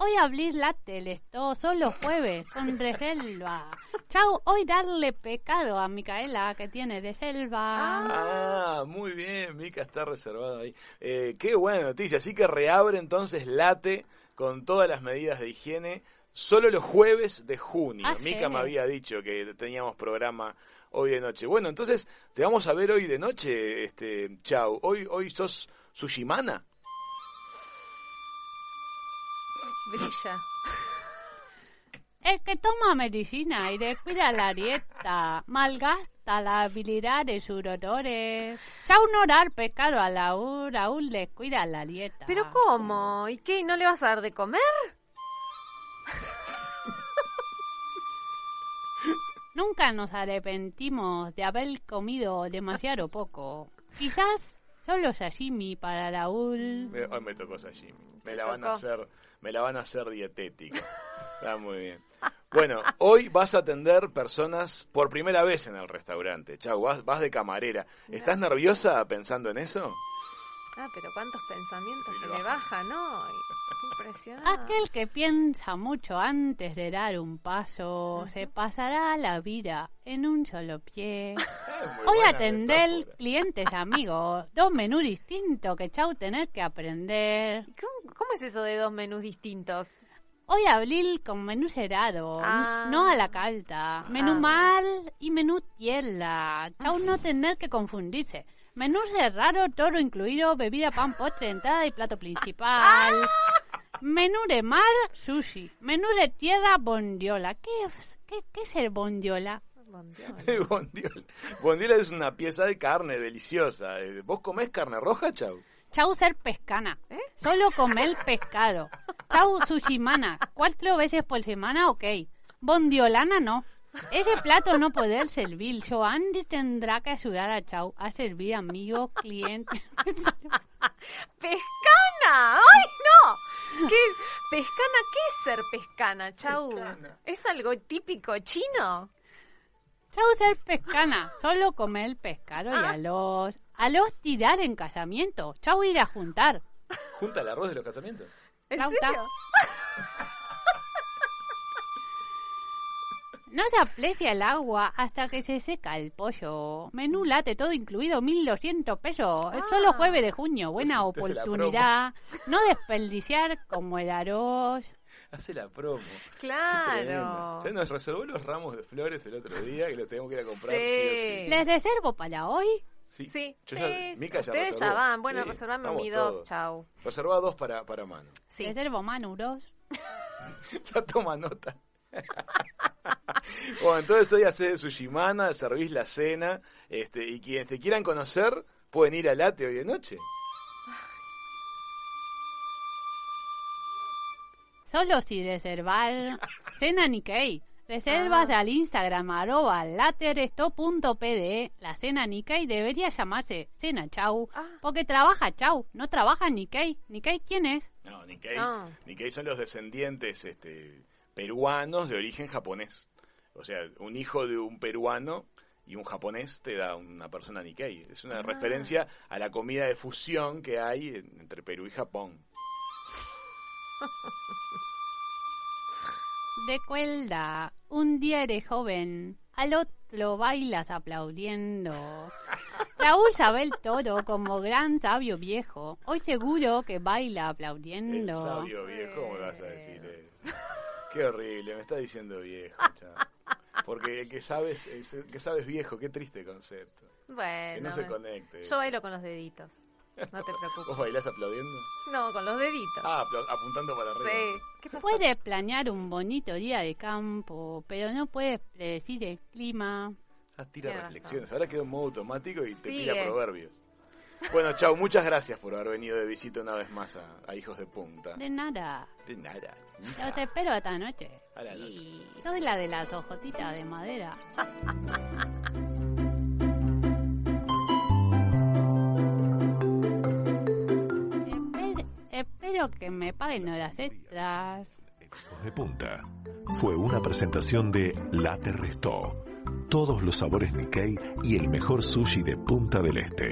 Hoy abrir la tele, todo solo jueves, con reserva. Chao, hoy darle pecado a Micaela, que tiene de selva. Ah, muy bien, Mica está reservado ahí. Eh, qué buena noticia. Así que reabre entonces Late con todas las medidas de higiene solo los jueves de junio. Ah, sí. Mica me había dicho que teníamos programa hoy de noche. Bueno, entonces te vamos a ver hoy de noche, este, chau. Hoy, hoy sos Sushimana. Brilla. El que toma medicina y descuida la dieta, malgasta la habilidad de sus rotores. Chao no dar pecado a Raúl, Raúl descuida la dieta. ¿Pero cómo? ¿Y qué? ¿No le vas a dar de comer? Nunca nos arrepentimos de haber comido demasiado poco. Quizás solo sashimi para Raúl. Hoy me tocó sashimi. Me la van a hacer, me la van a hacer dietética. Está muy bien. Bueno, hoy vas a atender personas por primera vez en el restaurante. Chau, vas, vas de camarera. ¿Estás nerviosa pensando en eso? Ah, pero cuántos pensamientos Sí, que le le baja. Qué impresionante. Aquel que piensa mucho antes de dar un paso se pasará la vida en un solo pie. Hoy atender clientes amigos, dos menús distintos que chau tener que aprender. ¿Cómo, cómo es eso de dos menús distintos? Hoy abrir con menú cerrado, Ah. no a la carta. Menú Ah. mal y menú tierra. Chau no tener que confundirse. Menú cerrado, todo incluido, bebida, pan, postre, entrada y plato principal. Menú de mar, sushi. Menú de tierra, bondiola. ¿Qué es, qué, qué es el bondiola? Bondiola. Bondiola es una pieza de carne deliciosa. Eh, ¿Vos comés carne roja, Chau? Chau ser pescana. ¿Eh? Solo comer pescado. Chau sushimana. Cuatro veces por semana, ok. Bondiolana no. Ese plato no poder servir. Joandy tendrá que ayudar a Chau a servir amigos, clientes. ¡Pescana! ¡Ay, no! ¿Qué? ¿Pescana? ¿Qué es ser pescana, Chau? Pescana. ¿Es algo típico chino? Chau ser pescana, solo comer pescado y a los... A los tirar en casamiento. Chau ir a juntar. ¿Junta el arroz de los casamientos? ¿En Chau, serio? chau. No se aprecia el agua hasta que se seca el pollo. Menú late, todo incluido, 1.200 pesos. Es solo Ah. jueves de junio. Buena oportunidad. No desperdiciar como el arroz. Hace la promo. Claro. Ya nos reservó los ramos de flores el otro día y los tenemos que ir a comprar. Sí. Sí. ¿Les reservo para hoy? Sí, Sí, Yo sí, ya- sí. Mica ya Ustedes ya reservó. van. Bueno, Sí, reservame mi dos. todos. Chau. Reservá dos para, para mano. Sí. Reservo manuros. Ya toma nota. bueno, entonces hoy haces su Shimana, servís la cena, este, y quienes te quieran conocer pueden ir a Late hoy de noche. Solo si reservar. Cena Nikkei. Reservas Ah. al Instagram arroba lateresto.pd. La cena Nikkei debería llamarse Cena Chau. Ah. Porque trabaja Chau, no trabaja Nikkei. ¿Nikkei quién es? No, Nikkei, No. Nikkei son los descendientes este, peruanos de origen japonés. O sea, un hijo de un peruano y un japonés te da una persona Nikkei. Es una Ah. referencia a la comida de fusión que hay en- entre Perú y Japón. Recuerda, un día eres joven, al otro bailas aplaudiendo. Raúl sabe el todo como gran sabio viejo. Hoy seguro que baila El aplaudiendo. sabio viejo, ¿cómo vas a decir eso? Qué horrible, me está diciendo viejo. chao. Porque el que sabes, el que sabes viejo, qué triste concepto. Que Bueno. no se conecte. Yo bailo con los deditos. No te ¿Vos preocupes. bailás aplaudiendo? No, con los deditos. Ah, apuntando para arriba. sí. ¿Qué? Puedes planear un bonito día de campo, pero no puedes predecir el clima. Ah, tira reflexiones. Ahora quedó en modo automático y te Sigue. tira proverbios. Bueno, chao, muchas gracias por haber venido de visita una vez más a, a Hijos de Punta. De nada. De nada. Los espero esta noche. A la noche. Y soy la de las hojotitas de madera. Esper- espero que me paguen horas extras. De Punta fue una presentación de Late Restó. Todos los sabores Nikkei y el mejor sushi de Punta del Este.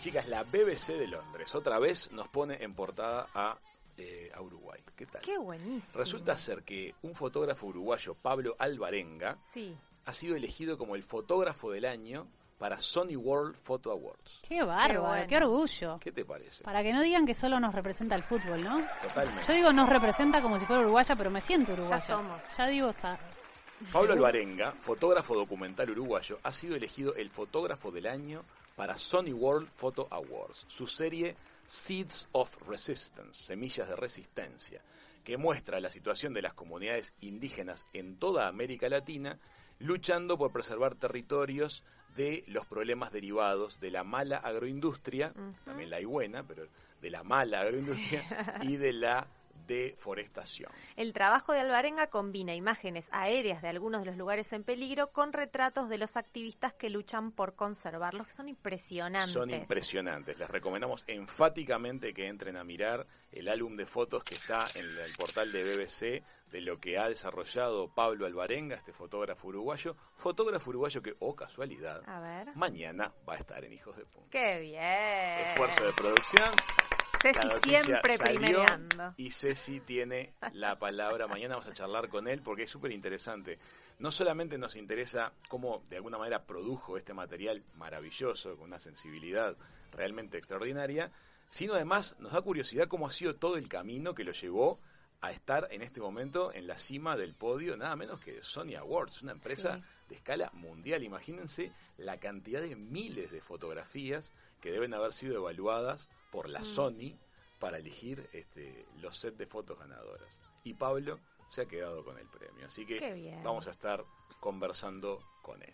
Chicas, la BBC de Londres otra vez nos pone en portada a, eh, a Uruguay. ¿Qué tal? Qué buenísimo. Resulta ser que un fotógrafo uruguayo, Pablo Alvarenga, Sí. ha sido elegido como el fotógrafo del año para Sony World Photo Awards. Qué bárbaro, bueno. qué orgullo. ¿Qué te parece? Para que no digan que solo nos representa el fútbol, ¿no? Totalmente. Yo digo nos representa como si fuera uruguaya, pero me siento uruguaya. somos. Ya digo, sa- Pablo Alvarenga, fotógrafo documental uruguayo, ha sido elegido el fotógrafo del año para Sony World Photo Awards, su serie Seeds of Resistance, Semillas de Resistencia, que muestra la situación de las comunidades indígenas en toda América Latina, luchando por preservar territorios de los problemas derivados de la mala agroindustria, también la hay buena, pero de la mala agroindustria y de la deforestación. El trabajo de Alvarenga combina imágenes aéreas de algunos de los lugares en peligro con retratos de los activistas que luchan por conservarlos, que son impresionantes. Son impresionantes. Les recomendamos enfáticamente que entren a mirar el álbum de fotos que está en el portal de BBC de lo que ha desarrollado Pablo Alvarenga, este fotógrafo uruguayo. Fotógrafo uruguayo que, oh casualidad, A ver. mañana va a estar en Hijos de Punta. ¡Qué bien! Esfuerzo de producción. Ceci siempre primereando. Y Ceci tiene la palabra. Mañana vamos a charlar con él porque es súper interesante. No solamente nos interesa cómo de alguna manera produjo este material maravilloso, con una sensibilidad realmente extraordinaria, sino además nos da curiosidad cómo ha sido todo el camino que lo llevó a estar en este momento en la cima del podio, nada menos que Sony Awards, una empresa Sí. de escala mundial. Imagínense la cantidad de miles de fotografías que deben haber sido evaluadas por la Mm. Sony para elegir este, los set de fotos ganadoras. Y Pablo se ha quedado con el premio. Así que vamos a estar conversando con él.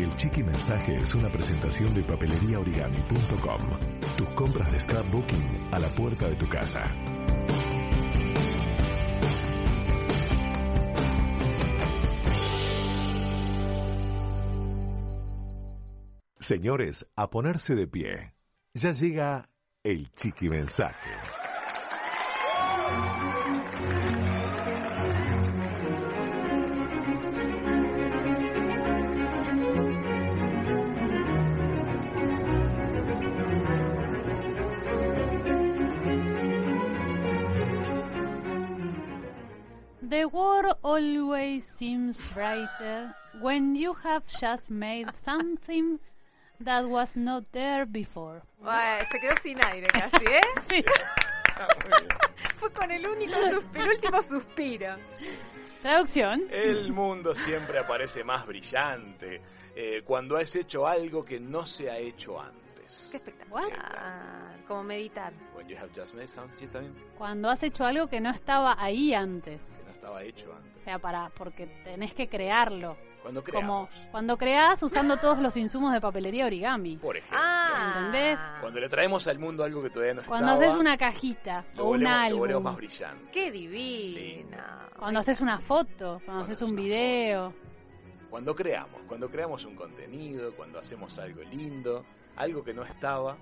El Chiqui Mensaje es una presentación de papeleriaorigami.com. Tus compras de scrapbooking a la puerta de tu casa. Señores, a ponerse de pie. Ya llega el Chiqui Mensaje. The world always seems brighter when you have just made something that was not there before. Se quedó sin aire casi, ¿eh? Sí. Fue con el único, sus- el último suspiro. Traducción. El mundo siempre aparece más brillante eh, cuando has hecho algo que no se ha hecho antes. Qué espectacular. Como meditar. When you have just made something también, Cuando has hecho algo que no estaba ahí antes. que no estaba hecho antes. O sea, para porque tenés que crearlo. Cuando Como creamos, cuando creás usando todos los insumos de papelería origami. por ejemplo, Ah. ¿Entendés? cuando le traemos al mundo algo que todavía no Cuando estaba, haces una cajita o un volvemos, lo álbum. más brillante. Qué divina. Cuando haces una foto, cuando Cuando haces un video. Cuando creamos, cuando creamos un contenido, cuando hacemos algo lindo, algo que no estaba,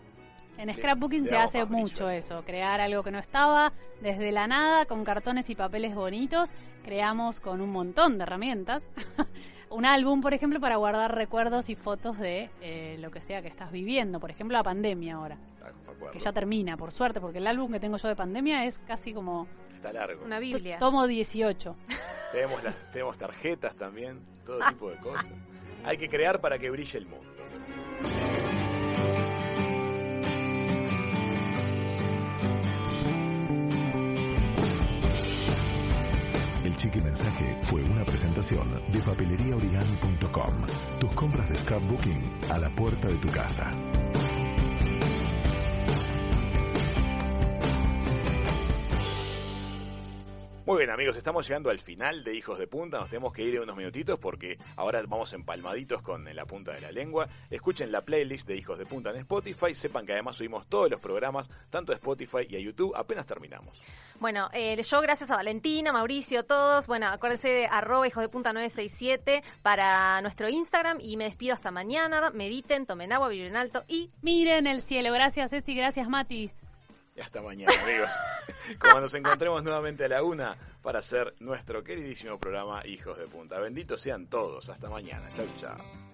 En Le- scrapbooking le se hace mucho eso, crear algo que no estaba desde la nada con cartones y papeles bonitos. Creamos con un montón de herramientas. un álbum, por ejemplo, para guardar recuerdos y fotos de eh, lo que sea que estás viviendo. Por ejemplo, la pandemia ahora, ah, me acuerdo, que ya termina, por suerte, porque el álbum que tengo yo de pandemia es casi como está largo. Una Biblia. tomo 18. Tenemos, las, tenemos tarjetas también, todo tipo de cosas. Hay que crear para que brille el mundo. Chiqui Mensaje fue una presentación de papeleriaorigami.com. Tus compras de scrapbooking a la puerta de tu casa. Muy bien amigos, estamos llegando al final de Hijos de Punta, nos tenemos que ir en unos minutitos porque ahora vamos empalmaditos con la punta de la lengua. Escuchen la playlist de Hijos de Punta en Spotify, sepan que además subimos todos los programas, tanto a Spotify y a YouTube, apenas terminamos. Bueno, eh, yo gracias a Valentina, Mauricio, todos. Bueno, acuérdense de arroba hijos de punta 967 para nuestro Instagram y me despido hasta mañana. Mediten, tomen agua, vibren alto y Miren el cielo. Gracias, Ceci. Gracias, Mati. Y hasta mañana amigos, como nos encontremos nuevamente a la una para hacer nuestro queridísimo programa Hijos de Punta. Benditos sean todos, hasta mañana, chau chau.